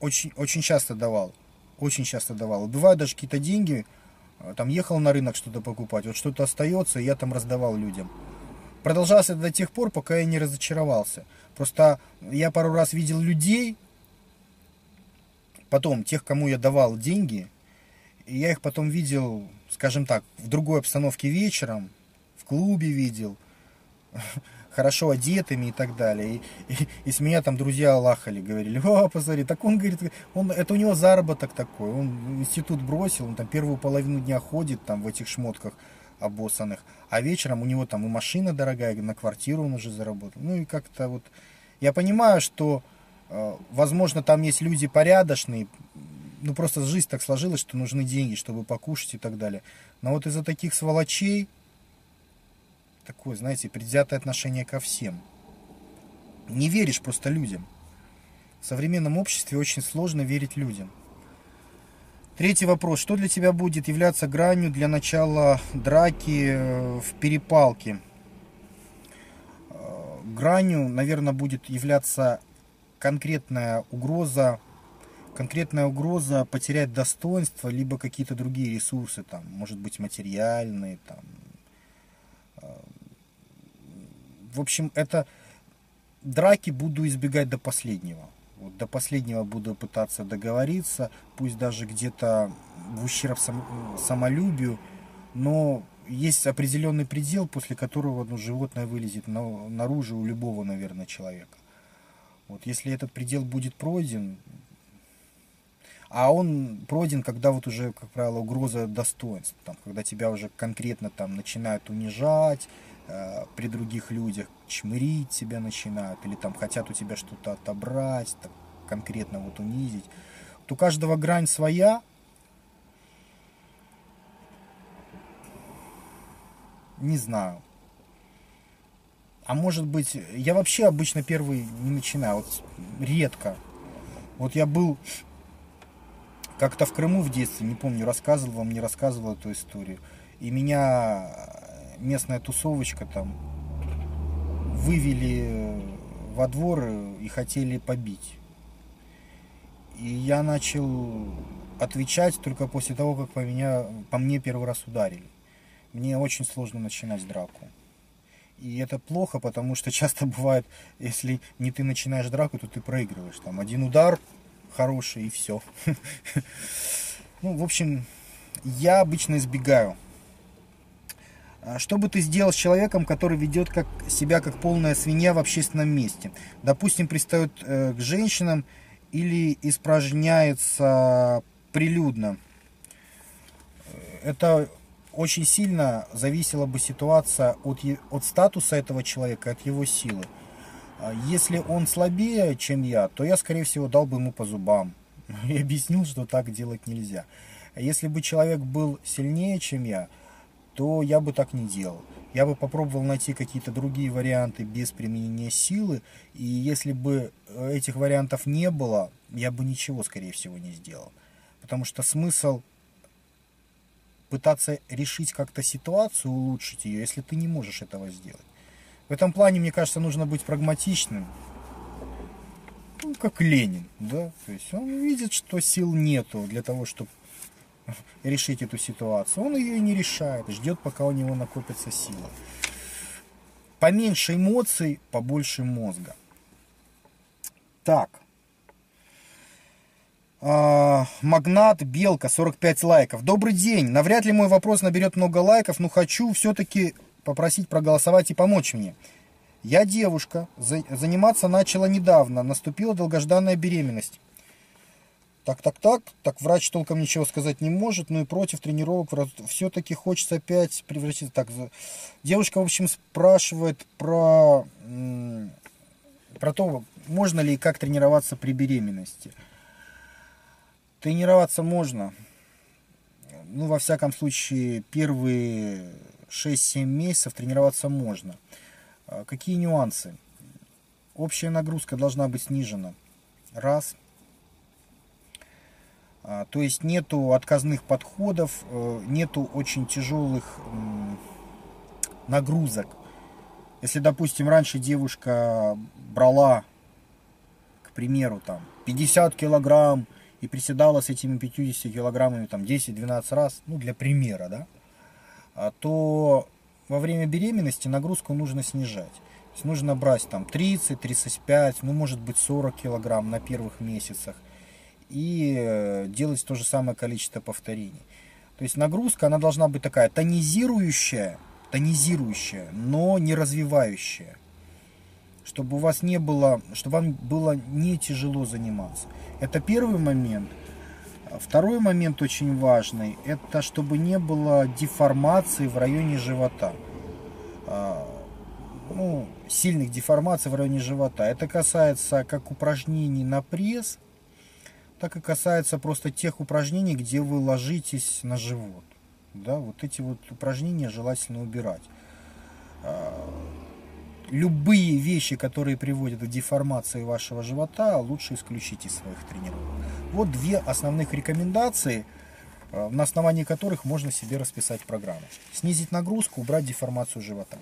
[SPEAKER 1] очень, очень часто давал. Очень часто давал. Бывают даже какие-то деньги, а, там ехал на рынок что-то покупать, вот что-то остается, я там раздавал людям. Продолжалось это до тех пор, пока я не разочаровался. Просто я пару раз видел людей, потом тех, кому я давал деньги, и я их потом видел, скажем так, в другой обстановке вечером, в клубе видел, хорошо одетыми и так далее. И, и, и с меня там друзья лахали, говорили, о, посмотри, так он говорит, он, это у него заработок такой, он институт бросил, он там первую половину дня ходит там в этих шмотках, обоссанных, а вечером у него там и машина дорогая, на квартиру он уже заработал. Ну и как-то вот, я понимаю, что, э, возможно, там есть люди порядочные, ну просто жизнь так сложилась, что нужны деньги, чтобы покушать и так далее. Но вот из-за таких сволочей, такое, знаете, предвзятое отношение ко всем. Не веришь просто людям. В современном обществе очень сложно верить людям. Третий вопрос. Что для тебя будет являться гранью для начала драки э, в перепалке? Э, гранью, наверное, будет являться конкретная угроза, конкретная угроза потерять достоинство, либо какие-то другие ресурсы, там, может быть, материальные, там. Э, в общем, это драки буду избегать до последнего. Вот до последнего буду пытаться договориться, пусть даже где-то в ущерб сам, самолюбию, но есть определенный предел, после которого ну, животное вылезет на, наружу у любого, наверное, человека. Вот если этот предел будет пройден, а он пройден, когда вот уже, как правило, угроза достоинств, там, когда тебя уже конкретно там начинают унижать, Э, при других людях чмырить тебя начинают, или там хотят у тебя что-то отобрать, так, конкретно вот унизить. Вот у каждого грань своя. Не знаю. А может быть, я вообще обычно первый не начинаю, вот редко. Вот я был как-то в Крыму в детстве, не помню, рассказывал вам, не рассказывал эту историю. И меня местная тусовочка там вывели во двор и хотели побить. И я начал отвечать только после того, как по, меня, по мне первый раз ударили. Мне очень сложно начинать драку. И это плохо, потому что часто бывает, если не ты начинаешь драку, то ты проигрываешь. Там один удар хороший и все. Ну, в общем, я обычно избегаю. А что бы ты сделал с человеком, который ведет как, себя как полная свинья в общественном месте? Допустим, пристает э, к женщинам или испражняется прилюдно. Это очень сильно зависела бы ситуация от, от статуса этого человека, от его силы. А если он слабее, чем я, то я, скорее всего, дал бы ему по зубам и объяснил, что так делать нельзя. А если бы человек был сильнее, чем я, то я бы так не делал. Я бы попробовал найти какие-то другие варианты без применения силы, и если бы э, этих вариантов не было, я бы ничего, скорее всего, не сделал. Потому что смысл пытаться решить как-то ситуацию, улучшить ее, если ты не можешь этого сделать. В этом плане, мне кажется, нужно быть прагматичным. Ну, как Ленин, да? То есть он видит, что сил нету для того, чтобы решить эту ситуацию. Он ее и не решает, ждет, пока у него накопится сила. Поменьше эмоций, побольше мозга. Так. А, Магнат Белка, 45 лайков. Добрый день. Навряд ли мой вопрос наберет много лайков, но хочу все-таки попросить проголосовать и помочь мне. Я девушка, заниматься начала недавно, наступила долгожданная беременность. Так, так, так, так врач толком ничего сказать не может, ну и против тренировок все-таки хочется опять превратиться. Так, девушка, в общем, спрашивает про, про то, можно ли и как тренироваться при беременности. Тренироваться можно. Ну, во всяком случае, первые 6-7 месяцев тренироваться можно. А какие нюансы? Общая нагрузка должна быть снижена. Раз. А, то есть нету отказных подходов, э, нету очень тяжелых нагрузок. Если, допустим, раньше девушка брала, к примеру, там 50 килограмм и приседала с этими 50 килограммами там 10-12 раз, ну для примера, да, а то во время беременности нагрузку нужно снижать. То есть нужно брать там 30, 35, ну может быть 40 килограмм на первых месяцах и делать то же самое количество повторений. То есть нагрузка, она должна быть такая тонизирующая, тонизирующая, но не развивающая. Чтобы у вас не было, чтобы вам было не тяжело заниматься. Это первый момент – Второй момент очень важный, это чтобы не было деформации в районе живота. А, ну, сильных деформаций в районе живота. Это касается как упражнений на пресс, так и касается просто тех упражнений, где вы ложитесь на живот. Да, вот эти вот упражнения желательно убирать. А, любые вещи, которые приводят к деформации вашего живота, лучше исключить из своих тренировок. Вот две основных рекомендации, э, на основании которых можно себе расписать программу. Снизить нагрузку, убрать деформацию живота.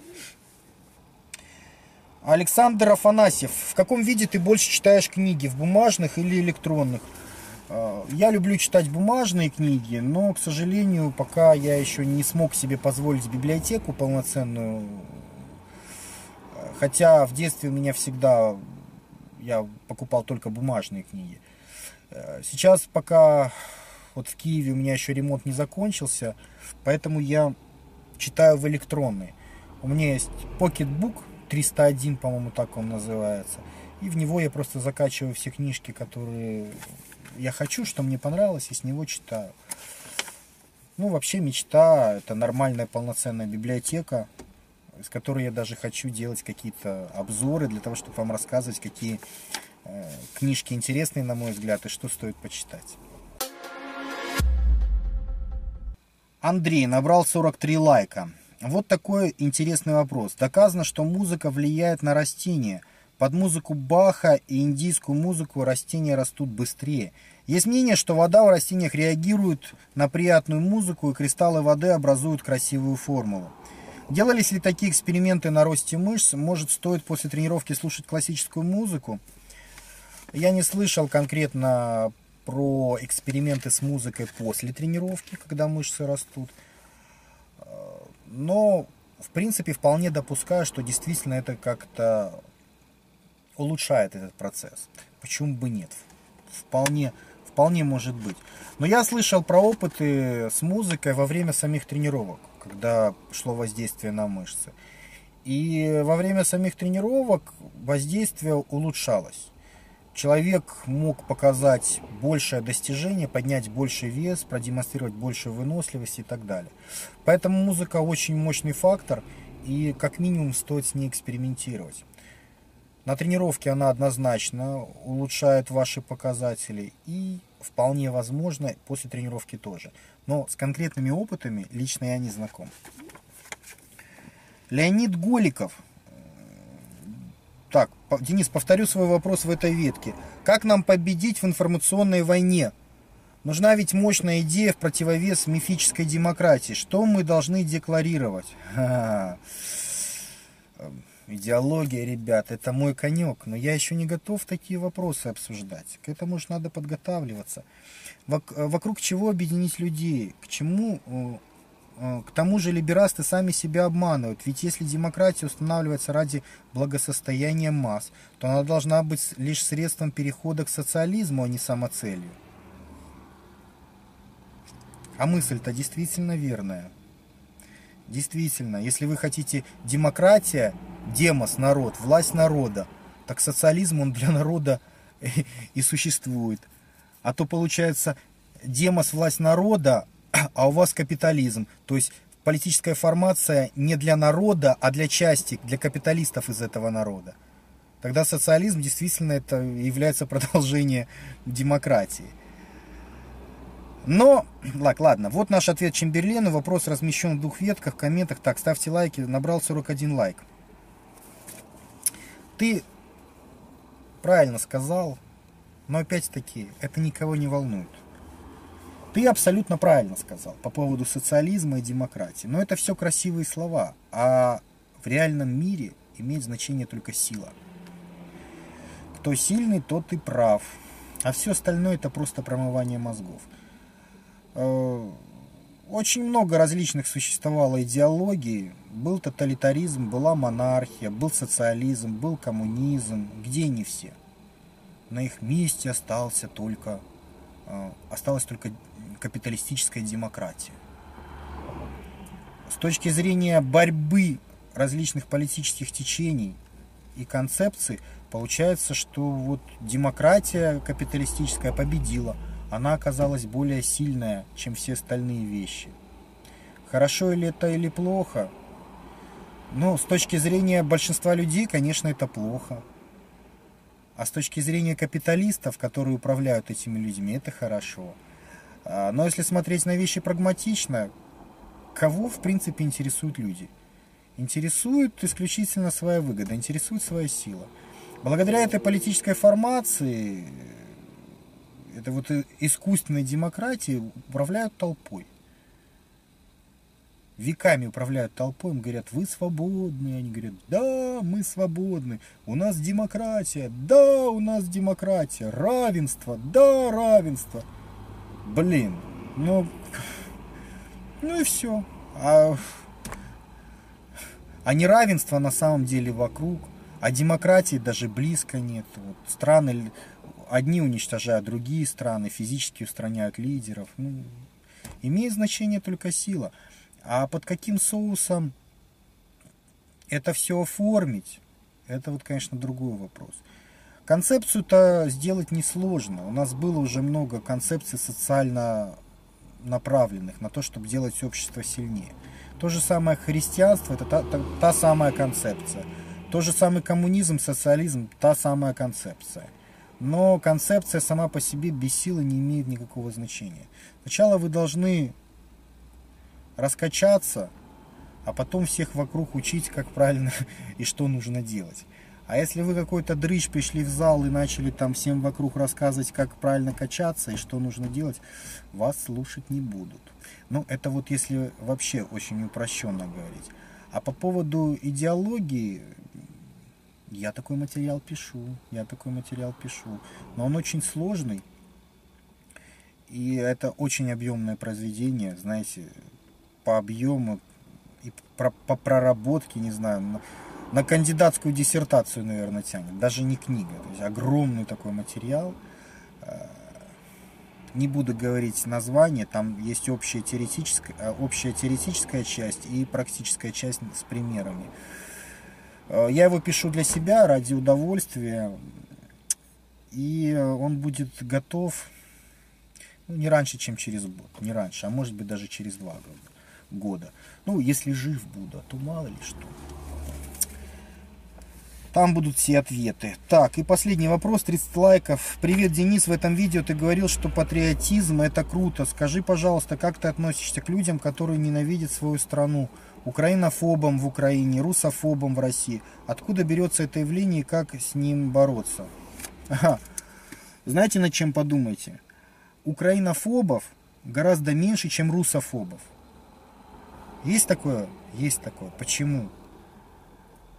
[SPEAKER 1] Александр Афанасьев. В каком виде ты больше читаешь книги? В бумажных или электронных? Э, я люблю читать бумажные книги, но, к сожалению, пока я еще не смог себе позволить библиотеку полноценную Хотя в детстве у меня всегда я покупал только бумажные книги. Э, сейчас пока вот в Киеве у меня еще ремонт не закончился, поэтому я читаю в электронный. У меня есть Pocketbook 301, по-моему, так он называется. И в него я просто закачиваю все книжки, которые я хочу, что мне понравилось, и с него читаю. Ну, вообще мечта, это нормальная полноценная библиотека, с которой я даже хочу делать какие-то обзоры для того, чтобы вам рассказывать, какие э, книжки интересные, на мой взгляд, и что стоит почитать. Андрей набрал 43 лайка. Вот такой интересный вопрос. Доказано, что музыка влияет на растения. Под музыку Баха и индийскую музыку растения растут быстрее. Есть мнение, что вода в растениях реагирует на приятную музыку, и кристаллы воды образуют красивую формулу. Делались ли такие эксперименты на росте мышц? Может, стоит после тренировки слушать классическую музыку? Я не слышал конкретно про эксперименты с музыкой после тренировки, когда мышцы растут. Но, в принципе, вполне допускаю, что действительно это как-то улучшает этот процесс. Почему бы нет? Вполне, вполне может быть. Но я слышал про опыты с музыкой во время самих тренировок, когда шло воздействие на мышцы. И во время самих тренировок воздействие улучшалось человек мог показать большее достижение, поднять больший вес, продемонстрировать большую выносливость и так далее. Поэтому музыка очень мощный фактор, и как минимум стоит с ней экспериментировать. На тренировке она однозначно улучшает ваши показатели и вполне возможно после тренировки тоже. Но с конкретными опытами лично я не знаком. Леонид Голиков Денис, повторю свой вопрос в этой ветке. Как нам победить в информационной войне? Нужна ведь мощная идея в противовес мифической демократии. Что мы должны декларировать? Ха -ха. Идеология, ребят, это мой конек, но я еще не готов такие вопросы обсуждать. К этому же надо подготавливаться. Вокруг чего объединить людей? К чему к тому же либерасты сами себя обманывают, ведь если демократия устанавливается ради благосостояния масс, то она должна быть лишь средством перехода к социализму, а не самоцелью. А мысль-то действительно верная. Действительно, если вы хотите демократия, демос, народ, власть народа, так социализм он для народа и существует. А то получается демос, власть народа, а у вас капитализм. То есть политическая формация не для народа, а для части, для капиталистов из этого народа. Тогда социализм действительно это является продолжением демократии. Но, лак, ладно, вот наш ответ Чемберлену. Вопрос размещен в двух ветках, в комментах. Так, ставьте лайки. Набрал 41 лайк. Ты правильно сказал, но опять-таки это никого не волнует. Ты абсолютно правильно сказал по поводу социализма и демократии. Но это все красивые слова. А в реальном мире имеет значение только сила. Кто сильный, тот и прав. А все остальное это просто промывание мозгов. Э, очень много различных существовало идеологий. Был тоталитаризм, была монархия, был социализм, был коммунизм. Где они все? На их месте остался только, э, осталось только капиталистическая демократия. С точки зрения борьбы различных политических течений и концепций, получается, что вот демократия капиталистическая победила. Она оказалась более сильная, чем все остальные вещи. Хорошо ли это или плохо? Ну, с точки зрения большинства людей, конечно, это плохо. А с точки зрения капиталистов, которые управляют этими людьми, это хорошо. А, но если смотреть на вещи прагматично, кого в принципе интересуют люди? Интересует исключительно своя выгода, интересует своя сила. Благодаря этой политической формации, это вот искусственной демократии управляют толпой. Веками управляют толпой, им говорят, вы свободны. Они говорят, да, мы свободны. У нас демократия, да, у нас демократия. Равенство, да, равенство. Блин, ну, ну и все. А, а неравенства на самом деле вокруг, а демократии даже близко нет. Вот страны, одни уничтожают другие страны, физически устраняют лидеров. Ну, имеет значение только сила. А под каким соусом это все оформить, это вот, конечно, другой вопрос. Концепцию-то сделать несложно. У нас было уже много концепций социально направленных на то, чтобы делать общество сильнее. То же самое христианство, это та, та, та самая концепция. То же самый коммунизм, социализм, та самая концепция. Но концепция сама по себе без силы не имеет никакого значения. Сначала вы должны раскачаться, а потом всех вокруг учить, как правильно и что нужно делать. А если вы какой-то дрыщ пришли в зал и начали там всем вокруг рассказывать, как правильно качаться и что нужно делать, вас слушать не будут. Ну, это вот если вообще очень упрощенно говорить. А по поводу идеологии, я такой материал пишу, я такой материал пишу. Но он очень сложный. И это очень объемное произведение, знаете, по объему и по проработке, не знаю, на, на кандидатскую диссертацию, наверное, тянет. Даже не книга. То есть огромный такой материал. Э, не буду говорить название, там есть общая теоретическая, э, общая теоретическая часть и практическая часть с примерами. Э, я его пишу для себя ради удовольствия, и он будет готов ну, не раньше, чем через год, не раньше, а может быть даже через два года. Ну, если жив буду, то мало ли что. Там будут все ответы. Так, и последний вопрос, 30 лайков. Привет, Денис, в этом видео ты говорил, что патриотизм это круто. Скажи, пожалуйста, как ты относишься к людям, которые ненавидят свою страну? Украинофобам в Украине, русофобам в России. Откуда берется это явление и как с ним бороться? Ага. Знаете, над чем подумайте? Украинофобов гораздо меньше, чем русофобов. Есть такое? Есть такое. Почему?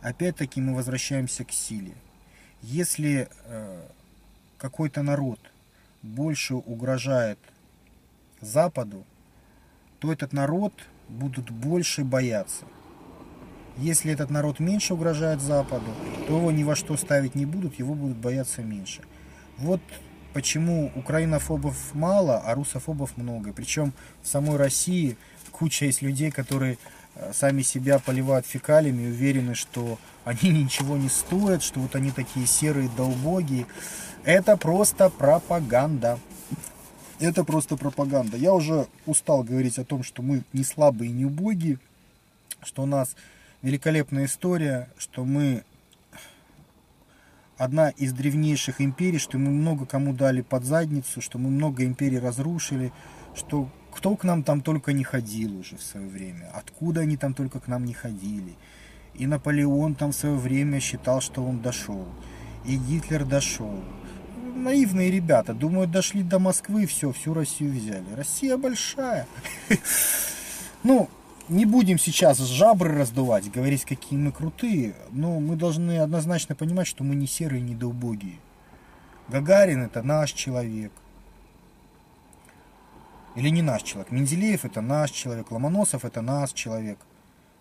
[SPEAKER 1] опять-таки мы возвращаемся к силе. Если э, какой-то народ больше угрожает Западу, то этот народ будут больше бояться. Если этот народ меньше угрожает Западу, то его ни во что ставить не будут, его будут бояться меньше. Вот почему украинофобов мало, а русофобов много. Причем в самой России куча есть людей, которые Э, сами себя поливают фекалиями, уверены, что они ничего не стоят, что вот они такие серые долбоги. Это просто пропаганда. Это просто пропаганда. Я уже устал говорить о том, что мы не слабые не убогие, что у нас великолепная история, что мы одна из древнейших империй, что мы много кому дали под задницу, что мы много империй разрушили, что кто к нам там только не ходил уже в свое время, откуда они там только к нам не ходили. И Наполеон там в свое время считал, что он дошел. И Гитлер дошел. Наивные ребята, думают, дошли до Москвы, все, всю Россию взяли. Россия большая. Ну, не будем сейчас жабры раздувать, говорить, какие мы крутые, но мы должны однозначно понимать, что мы не серые, не долбогие. Гагарин это наш человек. Или не наш человек. Менделеев это наш человек. Ломоносов это наш человек.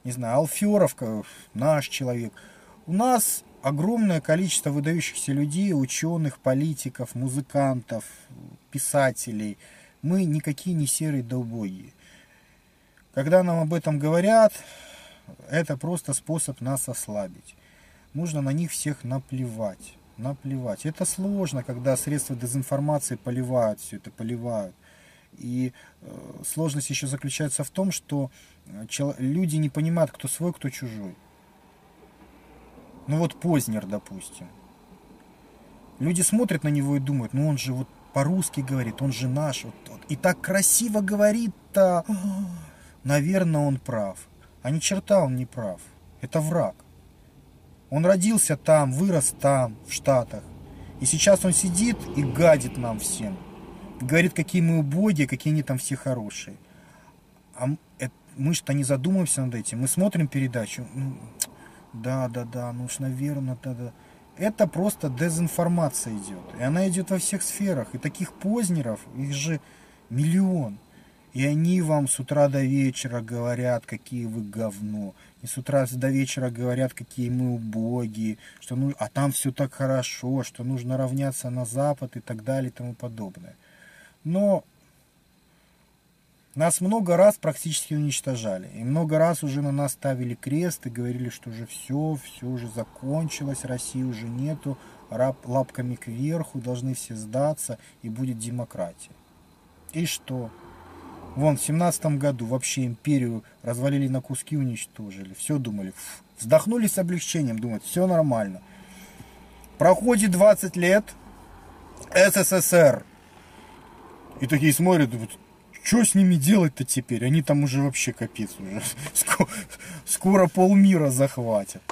[SPEAKER 1] Не знаю, Алферов наш человек. У нас огромное количество выдающихся людей, ученых, политиков, музыкантов, писателей. Мы никакие не серые долбоги. Когда нам об этом говорят, это просто способ нас ослабить. Нужно на них всех наплевать. Наплевать. Это сложно, когда средства дезинформации поливают все это, поливают. И э, сложность еще заключается в том, что э, люди не понимают, кто свой, кто чужой. Ну вот Познер, допустим. Люди смотрят на него и думают, ну он же вот по-русски говорит, он же наш. Вот, вот, и так красиво говорит-то. Наверное, он прав. А ни черта он не прав. Это враг. Он родился там, вырос там, в Штатах. И сейчас он сидит и гадит нам всем говорит, какие мы убогие, какие они там все хорошие. А мы что не задумываемся над этим. Мы смотрим передачу. Да, да, да, ну уж, наверное, да, да. Это просто дезинформация идет. И она идет во всех сферах. И таких познеров, их же миллион. И они вам с утра до вечера говорят, какие вы говно. И с утра до вечера говорят, какие мы убогие, что ну, а там все так хорошо, что нужно равняться на Запад и так далее и тому подобное. Но нас много раз практически уничтожали. И много раз уже на нас ставили крест и говорили, что уже все, все уже закончилось, России уже нету, лапками кверху, должны все сдаться, и будет демократия. И что? Вон, в семнадцатом году вообще империю развалили на куски, уничтожили. Все думали, вздохнули с облегчением, думают, все нормально. Проходит 20 лет, СССР и такие смотрят, вот, что с ними делать-то теперь? Они там уже вообще капец уже. Скоро, скоро полмира захватят.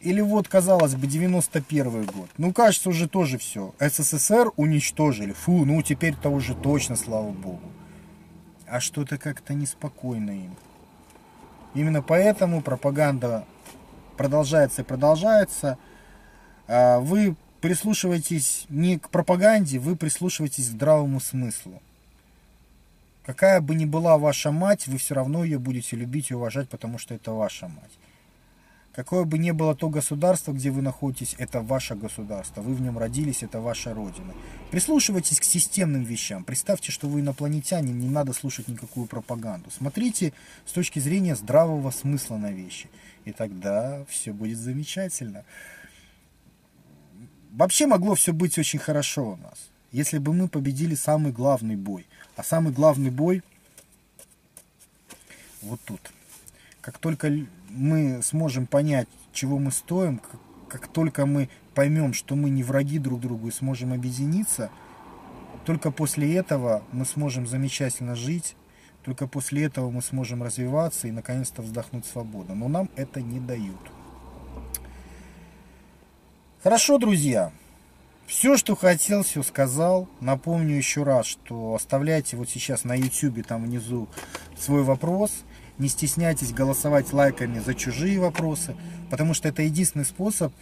[SPEAKER 1] Или вот, казалось бы, 91 год. Ну, кажется, уже тоже все. СССР уничтожили. Фу, ну теперь-то уже точно, слава богу. А что-то как-то неспокойно им. Именно поэтому пропаганда продолжается и продолжается. А вы прислушиваетесь не к пропаганде, вы прислушиваетесь к здравому смыслу. Какая бы ни была ваша мать, вы все равно ее будете любить и уважать, потому что это ваша мать. Какое бы ни было то государство, где вы находитесь, это ваше государство. Вы в нем родились, это ваша родина. Прислушивайтесь к системным вещам. Представьте, что вы инопланетянин, не надо слушать никакую пропаганду. Смотрите с точки зрения здравого смысла на вещи. И тогда все будет замечательно. Вообще могло все быть очень хорошо у нас, если бы мы победили самый главный бой. А самый главный бой вот тут. Как только мы сможем понять, чего мы стоим, как, только мы поймем, что мы не враги друг другу и сможем объединиться, только после этого мы сможем замечательно жить, только после этого мы сможем развиваться и наконец-то вздохнуть свободно. Но нам это не дают. Хорошо, друзья. Все, что хотел, все сказал. Напомню еще раз, что оставляйте вот сейчас на YouTube там внизу свой вопрос. Не стесняйтесь голосовать лайками за чужие вопросы, потому что это единственный способ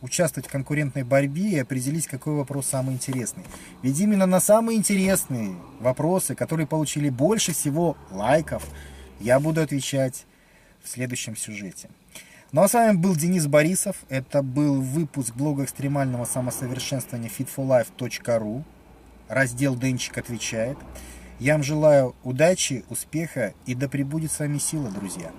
[SPEAKER 1] участвовать в конкурентной борьбе и определить, какой вопрос самый интересный. Ведь именно на самые интересные вопросы, которые получили больше всего лайков, я буду отвечать в следующем сюжете. Ну а с вами был Денис Борисов. Это был выпуск блога экстремального самосовершенствования fitforlife.ru. Раздел Денчик отвечает. Я вам желаю удачи, успеха и да пребудет с вами сила, друзья.